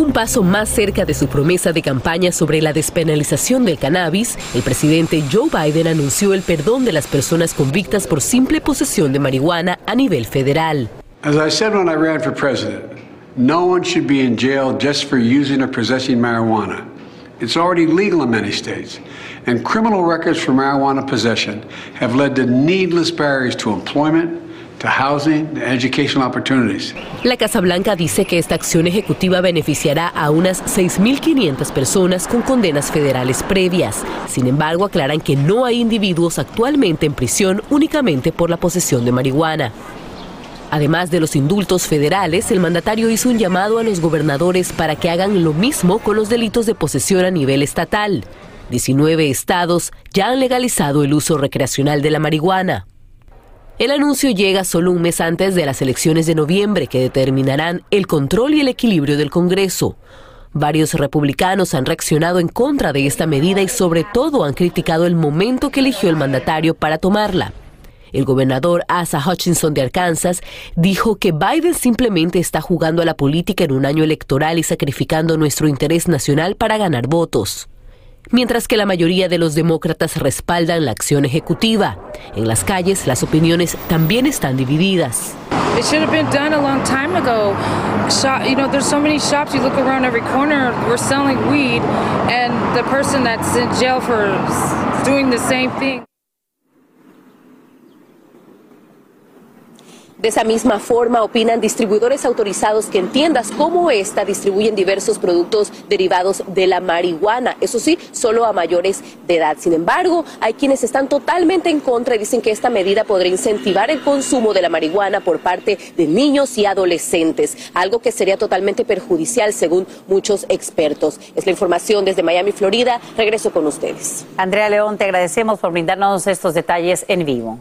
Un paso más cerca de su promesa de campaña sobre la despenalización del cannabis, el presidente Joe Biden anunció el perdón de las personas convictas por simple posesión de marihuana a nivel federal. As I said when I ran for president, no one should be in jail just for using or possessing marijuana. It's already legal in many states, and criminal records for marijuana possession have led to needless barriers to employment, la Casa Blanca dice que esta acción ejecutiva beneficiará a unas 6.500 personas con condenas federales previas. Sin embargo, aclaran que no hay individuos actualmente en prisión únicamente por la posesión de marihuana. Además de los indultos federales, el mandatario hizo un llamado a los gobernadores para que hagan lo mismo con los delitos de posesión a nivel estatal. 19 estados ya han legalizado el uso recreacional de la marihuana. El anuncio llega solo un mes antes de las elecciones de noviembre que determinarán el control y el equilibrio del Congreso. Varios republicanos han reaccionado en contra de esta medida y sobre todo han criticado el momento que eligió el mandatario para tomarla. El gobernador Asa Hutchinson de Arkansas dijo que Biden simplemente está jugando a la política en un año electoral y sacrificando nuestro interés nacional para ganar votos mientras que la mayoría de los demócratas respaldan la acción ejecutiva. En las calles las opiniones también están divididas. It should have been done a long time ago. Shop, you know, there's so many shops you look around every corner. We're selling weed, and the person that's in jail for doing the same thing. De esa misma forma, opinan distribuidores autorizados que en tiendas como esta distribuyen diversos productos derivados de la marihuana, eso sí, solo a mayores de edad. Sin embargo, hay quienes están totalmente en contra y dicen que esta medida podría incentivar el consumo de la marihuana por parte de niños y adolescentes, algo que sería totalmente perjudicial según muchos expertos. Es la información desde Miami, Florida. Regreso con ustedes. Andrea León, te agradecemos por brindarnos estos detalles en vivo.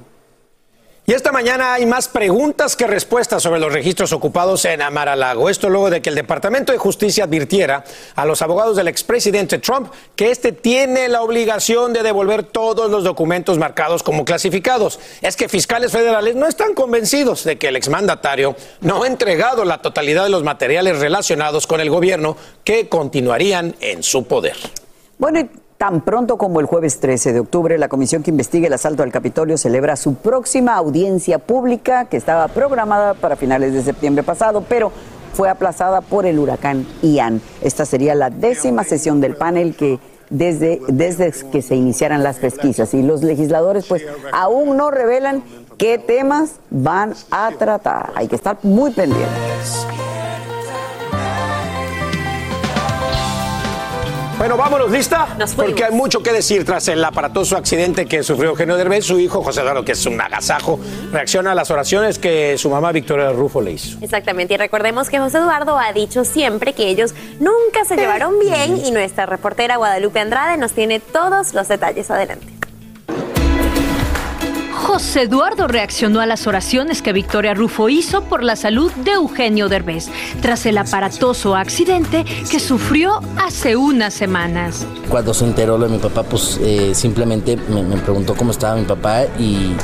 Y esta mañana hay más preguntas que respuestas sobre los registros ocupados en Amaralago. Esto luego de que el Departamento de Justicia advirtiera a los abogados del expresidente Trump que este tiene la obligación de devolver todos los documentos marcados como clasificados. Es que fiscales federales no están convencidos de que el exmandatario no ha entregado la totalidad de los materiales relacionados con el gobierno que continuarían en su poder. Bueno, Tan pronto como el jueves 13 de octubre, la comisión que investiga el asalto al Capitolio celebra su próxima audiencia pública que estaba programada para finales de septiembre pasado, pero fue aplazada por el huracán Ian. Esta sería la décima sesión del panel que desde, desde que se iniciaran las pesquisas y los legisladores pues aún no revelan qué temas van a tratar. Hay que estar muy pendientes. Bueno, vámonos, ¿lista? Porque hay mucho que decir tras el aparatoso accidente que sufrió Eugenio Derbez. Su hijo, José Eduardo, que es un agasajo, reacciona a las oraciones que su mamá Victoria Rufo le hizo. Exactamente, y recordemos que José Eduardo ha dicho siempre que ellos nunca se llevaron bien y nuestra reportera Guadalupe Andrade nos tiene todos los detalles. Adelante. José Eduardo reaccionó a las oraciones que Victoria Rufo hizo por la salud de Eugenio Derbez tras el aparatoso accidente que sufrió hace unas semanas. Cuando se enteró lo de mi papá, pues eh, simplemente me, preguntó cómo estaba mi papá y-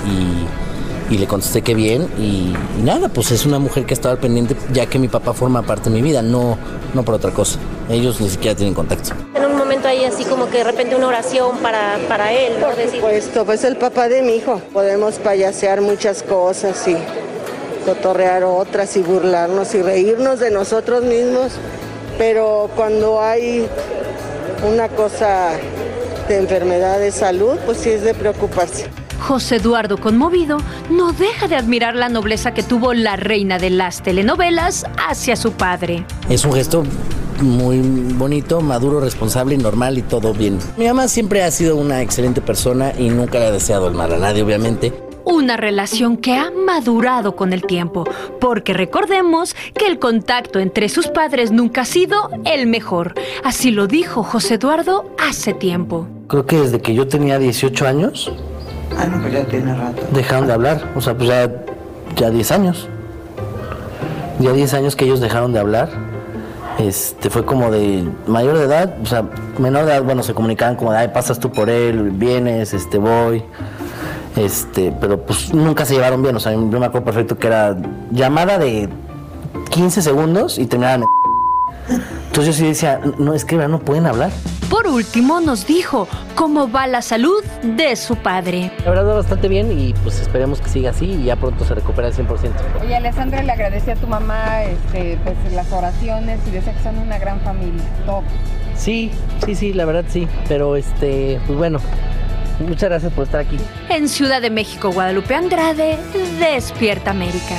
y le contesté que bien y, y nada, pues es una mujer que estaba al pendiente ya que mi papá forma parte de mi vida, no, no por otra cosa. Ellos ni siquiera tienen contacto. En un momento ahí así como que de repente una oración para, para él, ¿no? Por supuesto, pues el papá de mi hijo. Podemos payasear muchas cosas y cotorrear otras y burlarnos y reírnos de nosotros mismos, pero cuando hay una cosa de enfermedad de salud, pues sí es de preocuparse. José Eduardo, conmovido, no deja de admirar la nobleza que tuvo la reina de las telenovelas hacia su padre. Es un gesto muy bonito, maduro, responsable y normal y todo bien. Mi mamá siempre ha sido una excelente persona y nunca le ha deseado el mal a nadie, obviamente. Una relación que ha madurado con el tiempo, porque recordemos que el contacto entre sus padres nunca ha sido el mejor. Así lo dijo José Eduardo hace tiempo. Creo que desde que yo tenía 18 años. Ah, no, pues ya tiene rato. Dejaron de hablar. O sea, pues ya, ya 10 años. Ya 10 años que ellos dejaron de hablar. Este, fue como de mayor de edad, o sea, menor de edad, bueno, se comunicaban como de, ay, pasas tú por él, vienes, este, voy. Este, pero pues nunca se llevaron bien, o sea, yo me acuerdo perfecto que era llamada de 15 segundos y terminaban en Entonces yo sí decía, no, es que no pueden hablar. Por último, nos dijo cómo va la salud de su padre. La verdad va bastante bien y pues esperemos que siga así y ya pronto se recupera al 100%. Oye, Alessandra le agradecía a tu mamá este, pues, las oraciones y decía que son una gran familia. Top. Sí, sí, sí, la verdad sí, pero este, pues bueno, muchas gracias por estar aquí. En Ciudad de México, Guadalupe Andrade, Despierta América.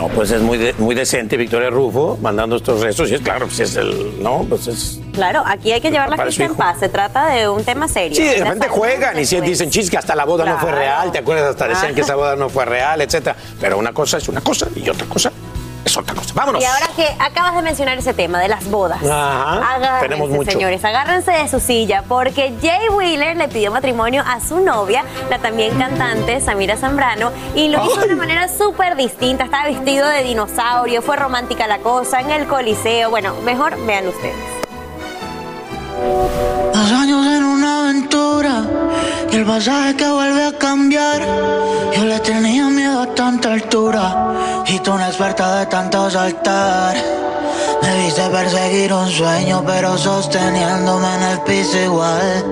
No, pues es muy, de- muy decente Victoria Rufo mandando estos restos y es claro, pues es el, no, pues es... Claro, aquí hay que llevar la fiesta en paz. Se trata de un tema serio. Sí, de repente juegan y si pues, dicen chis que hasta la boda no fue real, ¿te acuerdas? Hasta decían que esa boda no fue real, etcétera. Pero una cosa es una cosa y otra cosa es otra cosa. Vámonos. Y ahora que acabas de mencionar ese tema de las bodas, Ajá, agárrense, tenemos mucho. señores, agárrense de su silla porque Jay Wheeler le pidió matrimonio a su novia, la también cantante Samira Zambrano, y lo hizo de una manera súper distinta. Estaba vestido de dinosaurio, fue romántica la cosa en el coliseo. Bueno, mejor vean ustedes. Dos años en una aventura y el pasaje que vuelve a cambiar. Yo le tenía miedo a tanta altura y tú una experta de tanto saltar. Me viste perseguir un sueño, pero sosteniéndome en el piso igual.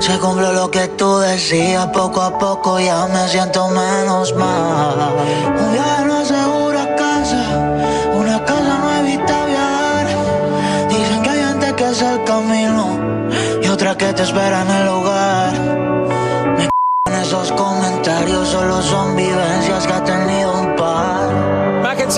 Se cumplió lo que tú decías, poco a poco ya me siento menos mal. Un viaje no asegura casa, una casa no evita viajar. Dicen que hay gente que es el camino y otra que te espera en el hogar.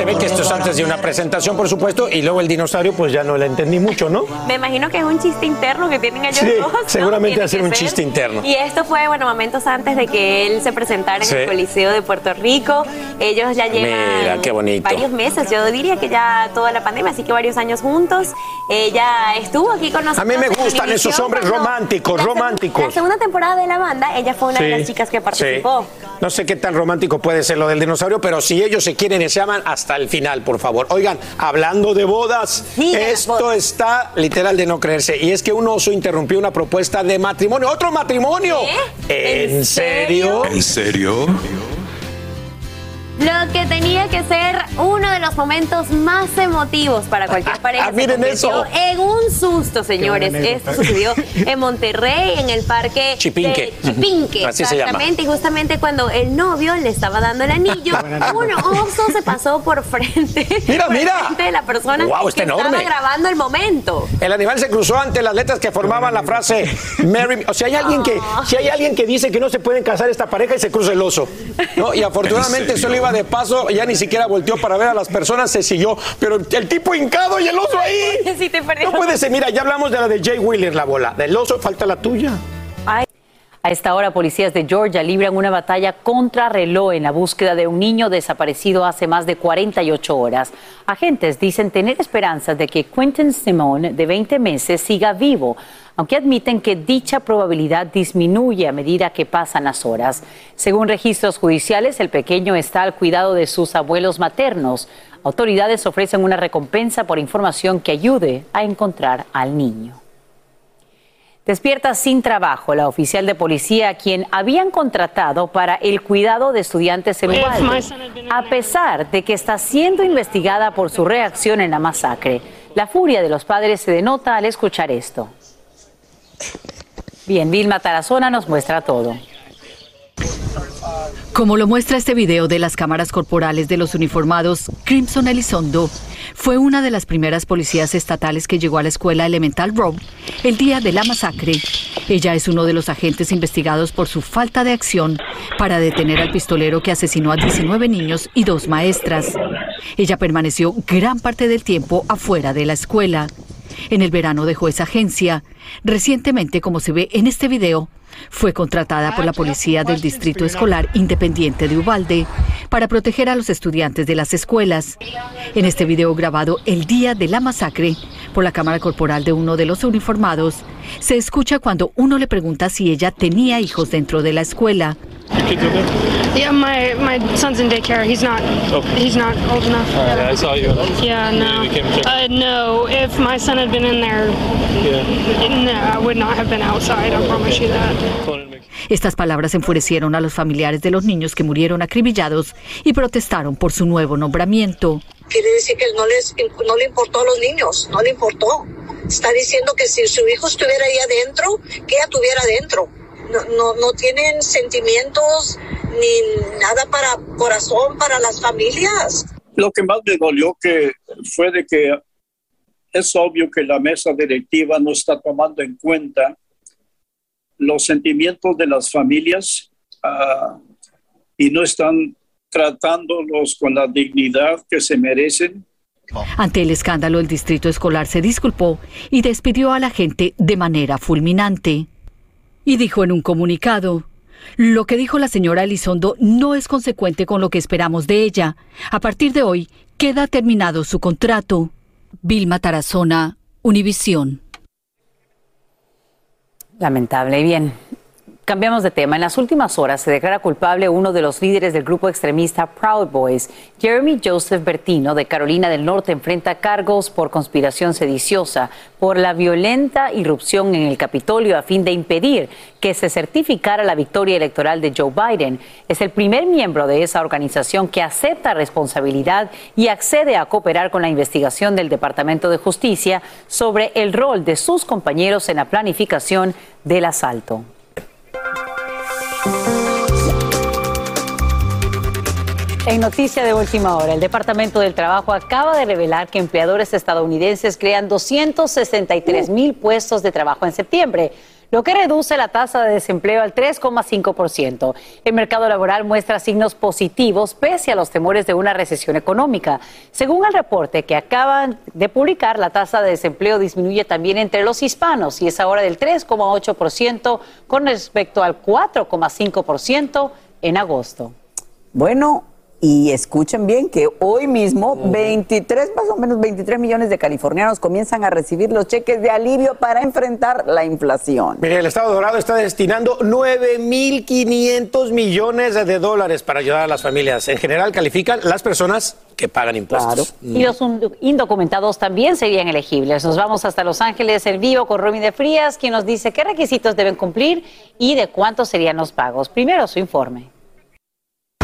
Ve que esto es antes de una presentación, por supuesto, y luego el dinosaurio, pues ya no la entendí mucho, ¿no? Me imagino que es un chiste interno que tienen ellos Sí, dos. ¿no? seguramente un chiste interno. Y esto fue, bueno, momentos antes de que él se presentara en Sí. el Coliseo de Puerto Rico. Ellos ya llevan Mira, qué bonito. varios meses, yo diría que ya toda la pandemia, así que varios años juntos. Ella estuvo aquí con nosotros. A mí me en gustan esos hombres cuando- románticos, La románticos. segunda temporada de la banda, ella fue una de las chicas que sí. participó. No sé qué tan romántico puede ser lo del dinosaurio, pero si ellos se quieren y se aman, hasta el final, por favor. Oigan, hablando de bodas, esto está literal de no creerse. Y es que un oso interrumpió una propuesta de matrimonio. ¡Otro matrimonio! ¿En, serio? ¿En serio? Lo que tenía que ser uno de los momentos más emotivos para cualquier pareja. se Ah, miren eso. En un susto, señores. Esto sucedió en Monterrey, en el parque Chipinque. de Chipinque. Así se llama. exactamente. Y justamente cuando el novio le estaba dando el anillo, un oso se pasó por frente. Mira, por mira. frente de la persona Guau, está que enorme. estaba grabando el momento. El animal se cruzó ante las letras que formaban la frase Mary. O sea, hay alguien que, si hay alguien que dice que no se pueden casar esta pareja y se cruza el oso. ¿no? Y afortunadamente solo iba de paso, ya ni siquiera volteó para ver a las personas, se siguió. Pero el tipo hincado y el oso ahí. Sí, te perdí. No puede ser. Mira, ya hablamos de la de Jay Wheeler, la bola. Del oso, falta la tuya. A esta hora, policías de Georgia libran una batalla contra reloj en la búsqueda de un niño desaparecido hace más de 48 horas. Agentes dicen tener esperanzas de que Quentin Simone, de 20 meses, siga vivo. Aunque admiten que dicha probabilidad disminuye a medida que pasan las horas. Según registros judiciales, el pequeño está al cuidado de sus abuelos maternos. Autoridades ofrecen una recompensa por información que ayude a encontrar al niño. Despierta sin trabajo la oficial de policía a quien habían contratado para el cuidado de estudiantes en Uvalde, a pesar de que está siendo investigada por su reacción en la masacre. La furia de los padres se denota al escuchar esto. Bien, Vilma Tarazona nos muestra todo. Como lo muestra este video de las cámaras corporales de los uniformados, Crimson Elizondo fue una de las primeras policías estatales que llegó a la escuela Elemental Road el día de la masacre. Ella es uno de los agentes investigados por su falta de acción para detener al pistolero que asesinó a 19 niños y dos maestras. Ella permaneció gran parte del tiempo afuera de la escuela. En el verano dejó esa agencia. Recientemente, como se ve en este video, fue contratada por la policía del Distrito Escolar Independiente de Ubalde para proteger a los estudiantes de las escuelas. En este video grabado el día de la masacre por la cámara corporal de uno de los uniformados, se escucha cuando uno le pregunta si ella tenía hijos dentro de la escuela. Yeah, my my son's in daycare. He's not. Okay. He's not old enough. All right, I saw you. Yeah, no. Uh, no. If my son had been in there, Yeah. no, I would not have been outside. I promise you that. Estas palabras enfurecieron a los familiares de los niños que murieron acribillados y protestaron por su nuevo nombramiento. Quiere decir que no, les, no le importó a los niños, no le importó. Está diciendo que si su hijo estuviera ahí adentro, que ella estuviera adentro. No, no, no tienen sentimientos ni nada para corazón para las familias. Lo que más me dolió que fue de que es obvio que la mesa directiva no está tomando en cuenta los sentimientos de las familias ah, y no están tratándolos con la dignidad que se merecen. Ante el escándalo, el distrito escolar se disculpó y despidió a la gente de manera fulminante. Y dijo en un comunicado, lo que dijo la señora Elizondo no es consecuente con lo que esperamos de ella. A partir de hoy, queda terminado su contrato. Vilma Tarazona, Univisión. Lamentable. Y bien, cambiamos de tema. En las últimas horas se declara culpable uno de los líderes del grupo extremista Proud Boys. Jeremy Joseph Bertino, de Carolina del Norte, enfrenta cargos por conspiración sediciosa por la violenta irrupción en el Capitolio a fin de impedir que se certificara la victoria electoral de Joe Biden. Es el primer miembro de esa organización que acepta responsabilidad y accede a cooperar con la investigación del Departamento de Justicia sobre el rol de sus compañeros en la planificación del asalto. En noticia de última hora, el Departamento del Trabajo acaba de revelar que empleadores estadounidenses crean 263 mil puestos de trabajo en septiembre, lo que reduce la tasa de desempleo al 3,5%. El mercado laboral muestra signos positivos pese a los temores de una recesión económica. Según el reporte que acaban de publicar, la tasa de desempleo disminuye también entre los hispanos y es ahora del 3,8% con respecto al 4,5% en agosto. Bueno, y escuchen bien que hoy mismo 23, más o menos 23 millones de californianos comienzan a recibir los cheques de alivio para enfrentar la inflación. Mire, el Estado Dorado está destinando 9.500 millones de dólares para ayudar a las familias. En general califican las personas que pagan impuestos. Y los indocumentados también serían elegibles. Nos vamos hasta Los Ángeles en vivo con Romy de Frías, quien nos dice qué requisitos deben cumplir y de cuántos serían los pagos. Primero su informe.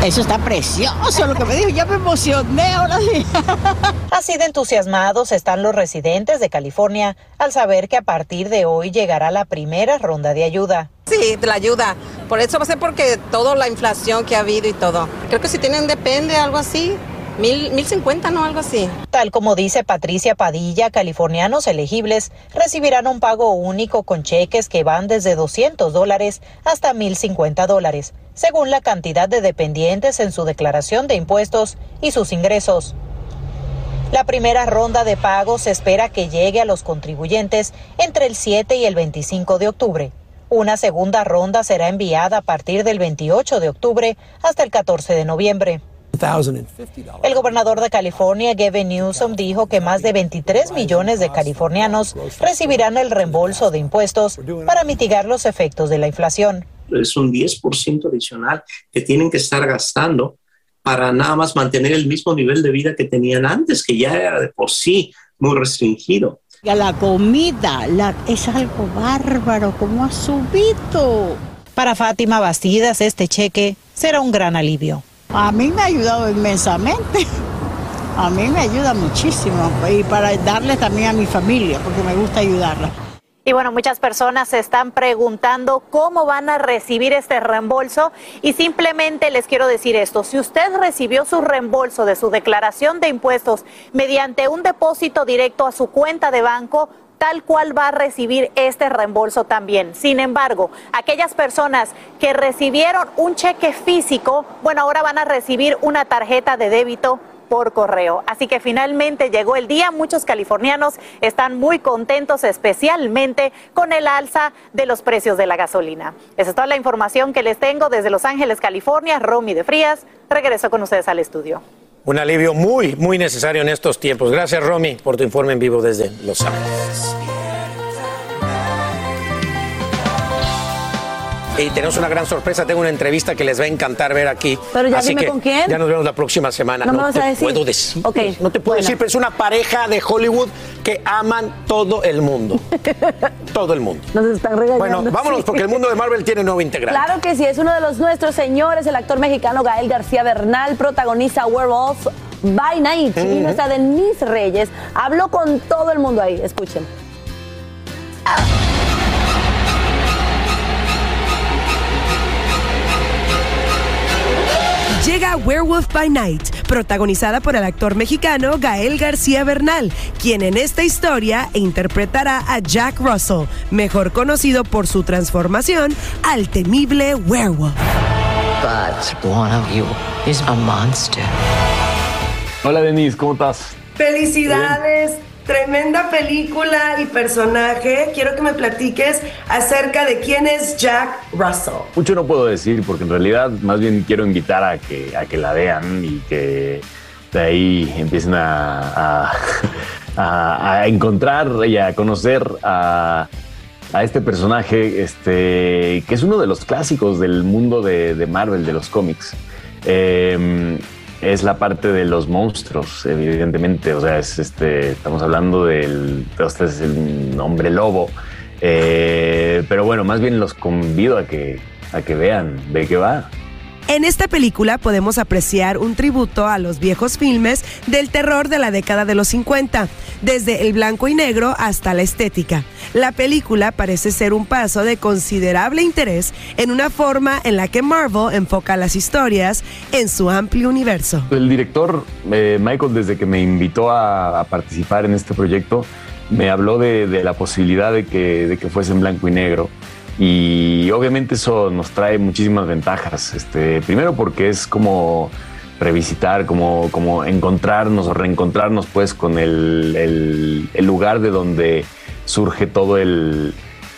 Eso está precioso lo que me dijo, ya me emocioné ahora sí. Así de entusiasmados están los residentes de California al saber que a partir de hoy llegará la primera ronda de ayuda. Sí, de la ayuda. Por eso va a ser porque toda la inflación que ha habido y todo. Creo que si tienen depende, algo así. Mil, mil cincuenta, ¿no? Algo así. Tal como dice Patricia Padilla, californianos elegibles recibirán un pago único con cheques que van desde 200 dólares hasta 1.050 dólares, según la cantidad de dependientes en su declaración de impuestos y sus ingresos. La primera ronda de pagos se espera que llegue a los contribuyentes entre el 7 y el 25 de octubre. Una segunda ronda será enviada a partir del 28 de octubre hasta el 14 de noviembre. El gobernador de California, Gavin Newsom, dijo que más de 23 millones de californianos recibirán el reembolso de impuestos para mitigar los efectos de la inflación. Es un 10% adicional que tienen que estar gastando para nada más mantener el mismo nivel de vida que tenían antes, que ya era de por sí muy restringido. Y la comida la, es algo bárbaro, como ha subido. Para Fátima Bastidas, este cheque será un gran alivio. A mí me ha ayudado inmensamente. A mí me ayuda muchísimo y para darle también a mi familia, porque me gusta ayudarla. Y bueno, muchas personas se están preguntando cómo van a recibir este reembolso y simplemente les quiero decir esto, si usted recibió su reembolso de su declaración de impuestos mediante un depósito directo a su cuenta de banco, tal cual va a recibir este reembolso también. Sin embargo, aquellas personas que recibieron un cheque físico, bueno, ahora van a recibir una tarjeta de débito por correo. Así que finalmente llegó el día. Muchos californianos están muy contentos, especialmente con el alza de los precios de la gasolina. Esa es toda la información que les tengo desde Los Ángeles, California. Romy de Frías, regreso con ustedes al estudio. Un alivio muy, muy necesario en estos tiempos. Gracias, Romy, por tu informe en vivo desde Los Ángeles. Y tenemos una gran sorpresa, tengo una entrevista que les va a encantar ver aquí. Pero ya Así dime que con quién. Ya nos vemos la próxima semana. No me vas te a decir. puedo decir. Ok, No te puedo bueno. decir, pero es una pareja de Hollywood que aman todo el mundo. todo el mundo. Nos están regañando. Bueno, vámonos sí. porque el mundo de Marvel tiene nuevo integrante. Claro que sí, es uno de los nuestros señores, el actor mexicano Gael García Bernal, protagoniza Werewolf by Night. Y nuestra Denise Reyes habló con todo el mundo ahí. Escuchen. Llega Werewolf by Night, protagonizada por el actor mexicano Gael García Bernal, quien en esta historia interpretará a Jack Russell, mejor conocido por su transformación al temible werewolf. But one of you is a monster. Hola Denise, ¿cómo estás? Felicidades, tremenda película y personaje. Quiero que me platiques acerca de quién es Jack Russell. Mucho no puedo decir porque en realidad más bien quiero invitar a que, a que la vean y que de ahí empiecen a, a, encontrar y a conocer a, este personaje este, que es uno de los clásicos del mundo de, de Marvel, de los cómics. Eh, es la parte de los monstruos, evidentemente. O sea, es este, estamos hablando del. Este es el hombre lobo. Eh, pero bueno, más bien los convido a que, a que vean de qué va. En esta película podemos apreciar un tributo a los viejos filmes del terror de la década de los 50, desde el blanco y negro hasta la estética. La película parece ser un paso de considerable interés en una forma en la que Marvel enfoca las historias en su amplio universo. El director eh, Michael, desde que me invitó a, participar en este proyecto, me habló de, la posibilidad de que, de que fuese blanco y negro. Y obviamente eso nos trae muchísimas ventajas. Este, primero porque es como revisitar, como, como encontrarnos o reencontrarnos pues con el, el- el lugar de donde surge todo el,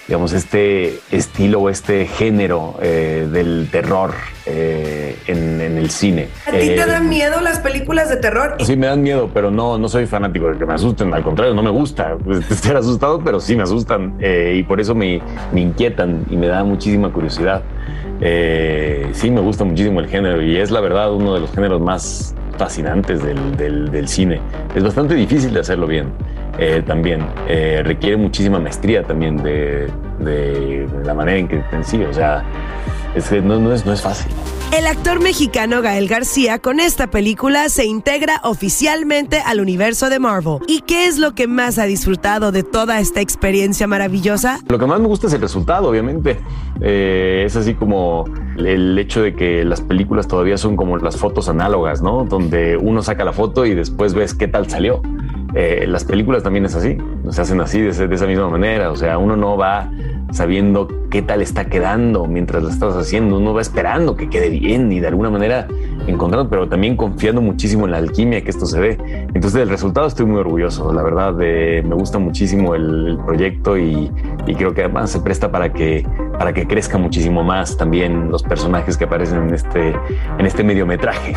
digamos, este estilo o este género eh, del terror eh, en, en el cine. ¿A ti te Eh, dan miedo las películas de terror? Sí, me dan miedo, pero no, no soy fanático de que me asusten. Al contrario, no me gusta pues, estar asustado, pero sí me asustan eh, y por eso me, me inquietan y me da muchísima curiosidad. Eh, sí, me gusta muchísimo el género y es la verdad uno de los géneros más fascinantes del, del- del cine. Es bastante difícil de hacerlo bien. Eh, también Eh, requiere muchísima maestría también de, de la manera en que en sí, o sea, es que no, no es, no es fácil. El actor mexicano Gael García con esta película se integra oficialmente al universo de Marvel. ¿Y qué es lo que más ha disfrutado de toda esta experiencia maravillosa? Lo que más me gusta es el resultado, obviamente. Eh, es así como el hecho de que las películas todavía son como las fotos análogas, ¿no? Donde uno saca la foto y después ves qué tal salió. Eh, las películas también es así, se hacen así, de, de esa misma manera. O sea, uno no va sabiendo qué tal está quedando mientras la estás haciendo, uno va esperando que quede bien y de alguna manera encontrando, pero también confiando muchísimo en la alquimia que esto se ve. Entonces, del resultado estoy muy orgulloso, la verdad, eh, me gusta muchísimo el, el proyecto y, y creo que además se presta para que para que crezca muchísimo más también los personajes que aparecen en este, en este mediometraje.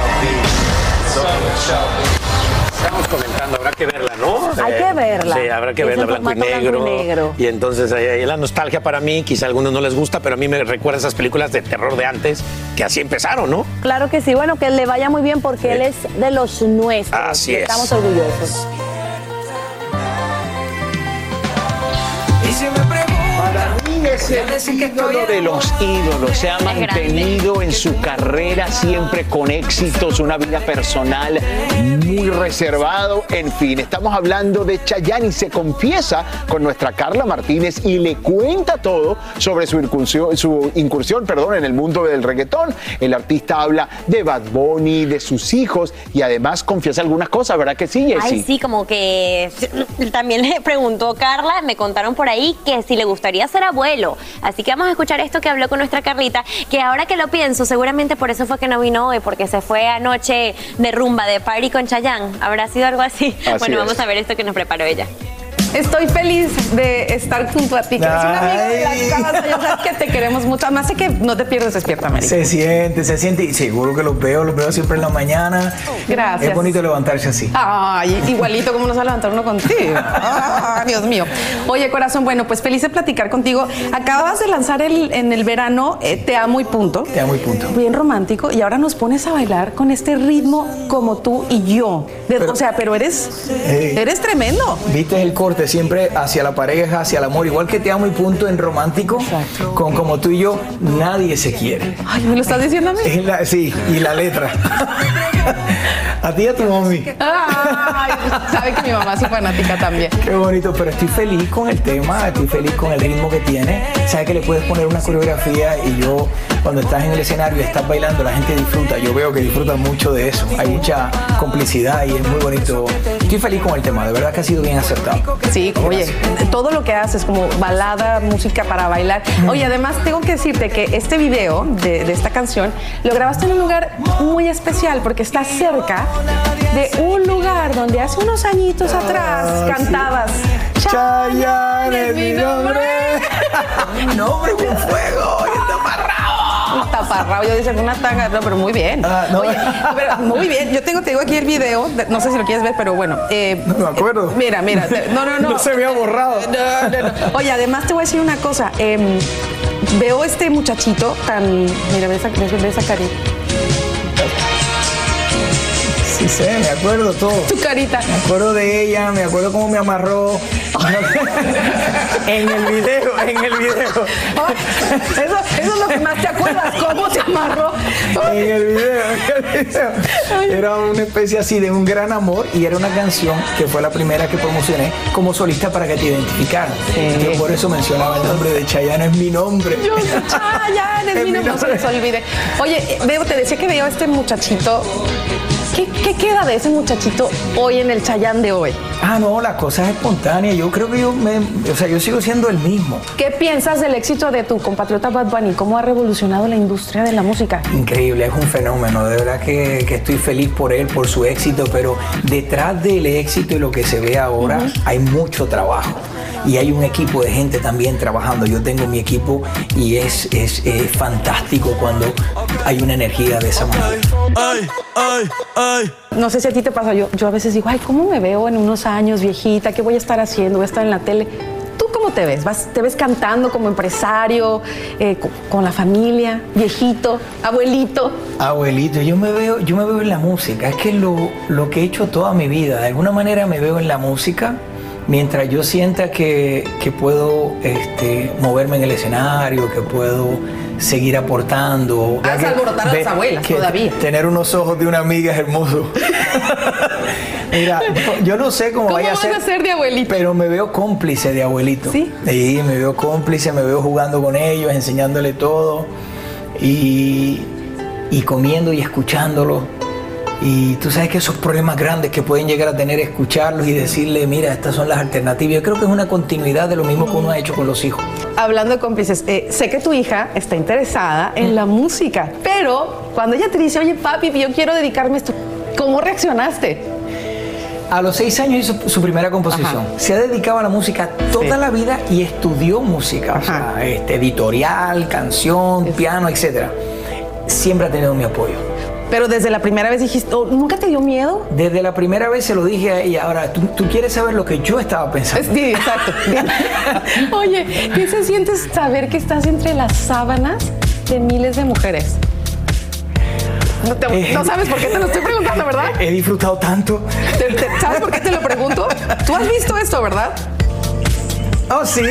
Comentando, habrá que verla, ¿no? Hay que verla. Sí, habrá que Es verla blanco y, blanco y negro, y entonces ahí hay la nostalgia para mí, quizá a algunos no les gusta, pero a mí me recuerda esas películas de terror de antes, que así empezaron, ¿no? Claro que sí, bueno, que le vaya muy bien porque él es de los nuestros. Así y es. Estamos orgullosos. Para mí es el ídolo de los ídolos. Se ha mantenido en su carrera siempre con éxitos, una vida personal muy reservado. En fin, estamos hablando de Chayanne y se confiesa con nuestra Carla Martínez y le cuenta todo sobre su incursión, su incursión perdón, en el mundo del reggaetón. El artista habla de Bad Bunny, de sus hijos y además confiesa algunas cosas, ¿verdad que sí? Ay, sí, como que también le preguntó Carla, me contaron por ahí que si le gustaría ser Así que vamos a escuchar esto que habló con nuestra Carlita, que ahora que lo pienso, seguramente por eso fue que no vino hoy, porque se fue anoche de rumba, de party con Chayanne. ¿Habrá sido algo así? Así bueno, es. vamos a ver esto que nos preparó ella. Estoy feliz de estar junto a ti, que eres una amiga de la casa. Ya sabes que te queremos mucho. Además, sé que no te pierdes Despierta América. Se siente, se siente y seguro que los veo, los veo siempre en la mañana. Gracias. Es bonito levantarse así. Ay, igualito como nos va a levantar uno contigo. Ah, Dios mío. Oye, corazón, bueno, pues feliz de platicar contigo. Acabas de lanzar el, en el verano eh, Te amo y punto. Te amo y punto. Bien romántico. Y ahora nos pones a bailar con este ritmo como tú y yo. De- o sea, pero eres, eres tremendo. Viste el corte siempre hacia la pareja, hacia el amor, igual que te amo y punto en romántico, con como tú y yo, nadie se quiere. Ay, ¿me lo estás diciendo a mí? La- sí, y la letra. a ti y a tu mami. Ay, sabe que mi mamá es fanática también. Qué bonito, pero estoy feliz con el tema, estoy feliz con el ritmo que tiene. Sabes que le puedes poner una coreografía y yo, cuando estás en el escenario y estás bailando, la gente disfruta. Yo veo que disfrutan mucho de eso. Hay mucha complicidad y es muy bonito. Estoy feliz con el tema, de verdad que ha sido bien acertado. Sí, oye, todo lo que haces como balada, música para bailar. Oye, además tengo que decirte que este video de, de esta canción lo grabaste en un lugar muy especial porque está cerca de un lugar donde hace unos añitos atrás Ah, sí. cantabas. Chayanne es mi nombre. nombre con fuego. Taparrabo, yo decía una tanga, no, pero muy bien. no. Oye, pero muy bien. Yo tengo, te digo aquí el video, de- no sé si lo quieres ver, pero bueno. eh, No me acuerdo. Mira, mira, te- no, no, no. No se había borrado. No, no, no. Oye, además te voy a decir una cosa. em, veo este muchachito tan. Mira, ve esa, ve- ve esa carita. Sí sé, me acuerdo todo. Tu carita. Me acuerdo de ella, me acuerdo cómo me amarró. en el video, en el video. Eso, eso es lo que más te acuerdas, cómo te amarró. En el video, en el video. Era una especie así de un gran amor y era una canción que fue la primera que promocioné como solista para que te identificaran. Yo por eso mencionaba el nombre de Chayanne, es mi nombre. Yo soy Chayanne, es mi nombre, no se les olvide. Oye, eh, veo, te decía que veo a este muchachito. ¿Qué, qué queda de ese muchachito hoy en el Chayanne de hoy? Ah, no, la cosa es espontánea. Yo creo que yo me, o sea, yo sigo siendo el mismo. ¿Qué piensas del éxito de tu compatriota Bad Bunny? ¿Cómo ha revolucionado la industria de la música? Increíble, es un fenómeno, de verdad que, que estoy feliz por él, por su éxito, pero detrás del éxito y lo que se ve ahora hay mucho trabajo. Y hay un equipo de gente también trabajando. Yo tengo mi equipo y es, es, es fantástico cuando hay una energía de esa manera. No sé si a ti te pasa, yo, yo a veces digo, ay, ¿cómo me veo en unos años viejita? ¿Qué voy a estar haciendo? Voy a estar en la tele. ¿Tú cómo te ves? ¿Vas, ¿Te ves cantando como empresario, eh, co- con, la familia, viejito, abuelito? Abuelito, yo me veo, yo me veo en la música. Es que lo, lo que he hecho toda mi vida, de alguna manera me veo en la música. Mientras yo sienta que, que puedo este, moverme en el escenario, que puedo seguir aportando. Haz alborotar a las abuelas todavía. Tener unos ojos de una amiga es hermoso. Mira, yo, no sé cómo, ¿Cómo vaya a vas ser. a ser de abuelito? Pero me veo cómplice de abuelito. ¿Sí? Sí, me veo cómplice, me veo jugando con ellos, enseñándole todo. Y, y comiendo y escuchándolo. Y tú sabes que esos problemas grandes que pueden llegar a tener, escucharlos y decirle, mira, estas son las alternativas. Yo creo que es una continuidad de lo mismo que uno ha hecho con los hijos. Hablando de cómplices, eh, sé que tu hija está interesada en la música, pero cuando ella te dice, oye papi, yo quiero dedicarme a esto, ¿cómo reaccionaste? A los seis años hizo su primera composición. Se ha dedicado a la música toda la vida y estudió música, o sea, este, editorial, canción, piano, etc. Siempre ha tenido mi apoyo. Pero desde la primera vez dijiste, oh, ¿nunca te dio miedo? Desde la primera vez se lo dije a ella. Ahora, ¿tú, tú quieres saber lo que yo estaba pensando? Sí, exacto. Oye, ¿qué se siente saber que estás entre las sábanas de miles de mujeres? No, te- no sabes por qué te lo estoy preguntando, ¿verdad? He disfrutado tanto. Te- te- ¿Sabes por qué te lo pregunto? Tú has visto esto, ¿verdad? ¡Oh, sí!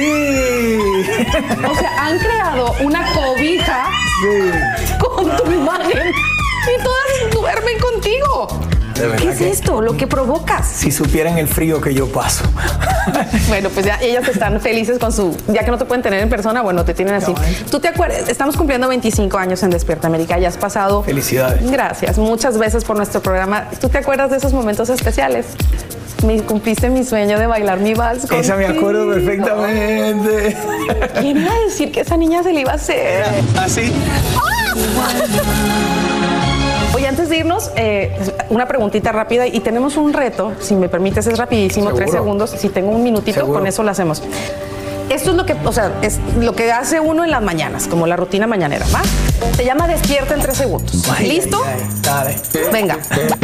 O sea, han creado una cobija con tu imagen y todas duermen contigo. ¿Qué es que- esto? Lo que provocas. Si supieran el frío que yo paso. Bueno, pues ya ellas están felices con su. Ya que no te pueden tener en persona, bueno, te tienen así. ¿Tú te acuerdas? Estamos cumpliendo 25 años en Despierta América. Ya has pasado. Felicidades. Gracias, muchas veces por nuestro programa. ¿Tú te acuerdas de esos momentos especiales? Me cumpliste mi sueño de bailar mi vals. Esa me acuerdo perfectamente. ¿Quién iba a decir que esa niña se le iba a hacer? ¿Así? Oye, antes de irnos, eh, una preguntita rápida y tenemos un reto, si me permites, es rapidísimo, tres segundos. Si tengo un minutito, Seguro. con eso lo hacemos. Esto es lo que, o sea, es lo que hace uno en las mañanas, como la rutina mañanera, ¿va? Se llama despierta en tres segundos. Ay, ¿Listo? ay, ay, dale. Venga,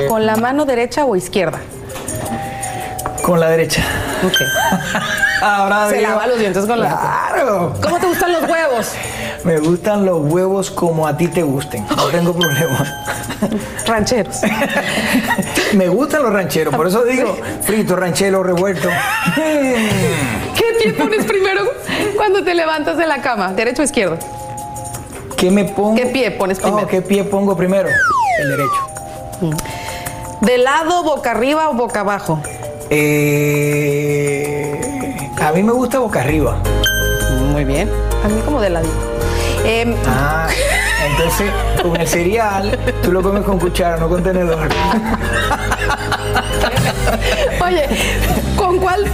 con la mano derecha o izquierda. Con la derecha. Ok. Ahora Se digo, lava los dientes con la Claro. ¿Cómo te gustan los huevos? Me gustan los huevos como a ti te gusten. No tengo problema. Rancheros. Me gustan los rancheros, por eso digo frito, ranchero, revuelto. ¿Qué pie pones primero cuando te levantas de la cama? ¿Derecho o izquierdo? ¿Qué me pongo? ¿Qué pie pones primero? Oh, ¿Qué pie pongo primero? El derecho. ¿De lado, boca arriba o boca abajo? Eh, a mí me gusta boca arriba. Muy bien. A mí como de ladito. Em, Ah, entonces con el cereal tú lo comes con cuchara, no con tenedor. Oye, ¿con cuál,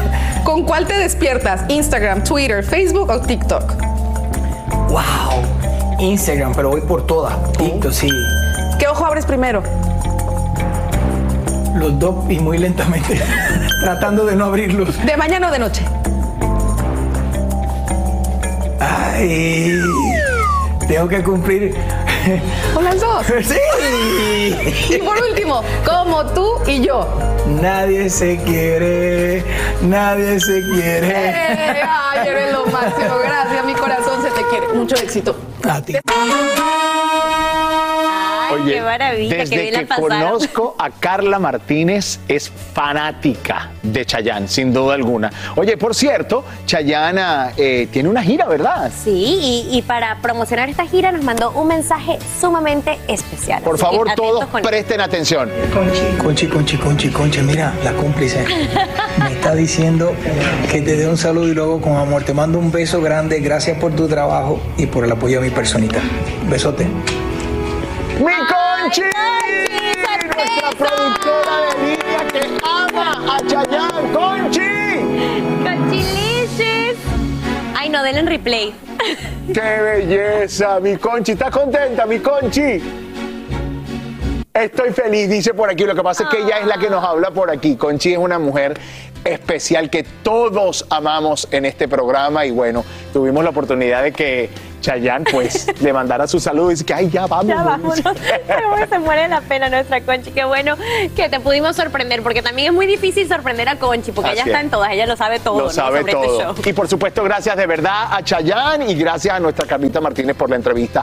¿con cuál te despiertas? ¿Instagram, Twitter, Facebook o TikTok? Wow. Instagram, pero voy por todas. TikTok, sí. ¿Qué ojo abres primero? Los dos y muy lentamente. tratando de no abrirlos. ¿De mañana o de noche? Ay. Tengo que cumplir. ¿Con las dos? Sí. Y por último, como tú y yo. Nadie se quiere, nadie se quiere. Eh, ay, eres lo máximo. Gracias, mi corazón se te quiere. Mucho éxito. A ti. Ay, qué maravilla, desde bien que pasaron. conozco a Carla Martínez es fanática de Chayanne, sin duda alguna. Oye, por cierto, Chayanne eh, tiene una gira, ¿verdad? Sí, y, y para promocionar esta gira nos mandó un mensaje sumamente especial. Por Así que favor, todos presten atención. Conchi, Conchi, Conchi, Conchi, mira, la cómplice me está diciendo que te dé un saludo y luego con amor. Te mando un beso grande, gracias por tu trabajo y por el apoyo a mi personita. Besote. ¡Mi Conchi! Nuestra productora de línea que ama a Chayanne. ¡Conchi! Conchiliches. Ay, no, denle en replay. ¡Qué belleza, mi Conchi! ¿Estás contenta, mi Conchi? Estoy feliz, dice por aquí. Lo que pasa es que ella es la que nos habla por aquí. Conchi es una mujer especial que todos amamos en este programa y bueno, tuvimos la oportunidad de que Chayanne pues le mandara su saludo y dice que ay ya vamos. Ya vámonos. Se muere la pena nuestra Conchi. Qué bueno que te pudimos sorprender, porque también es muy difícil sorprender a Conchi, porque ella está es. en todas, ella lo sabe todo Lo ¿no? sabe sobre este todo. show. y por supuesto, gracias de verdad a Chayanne y gracias a nuestra Carlita Martínez por la entrevista.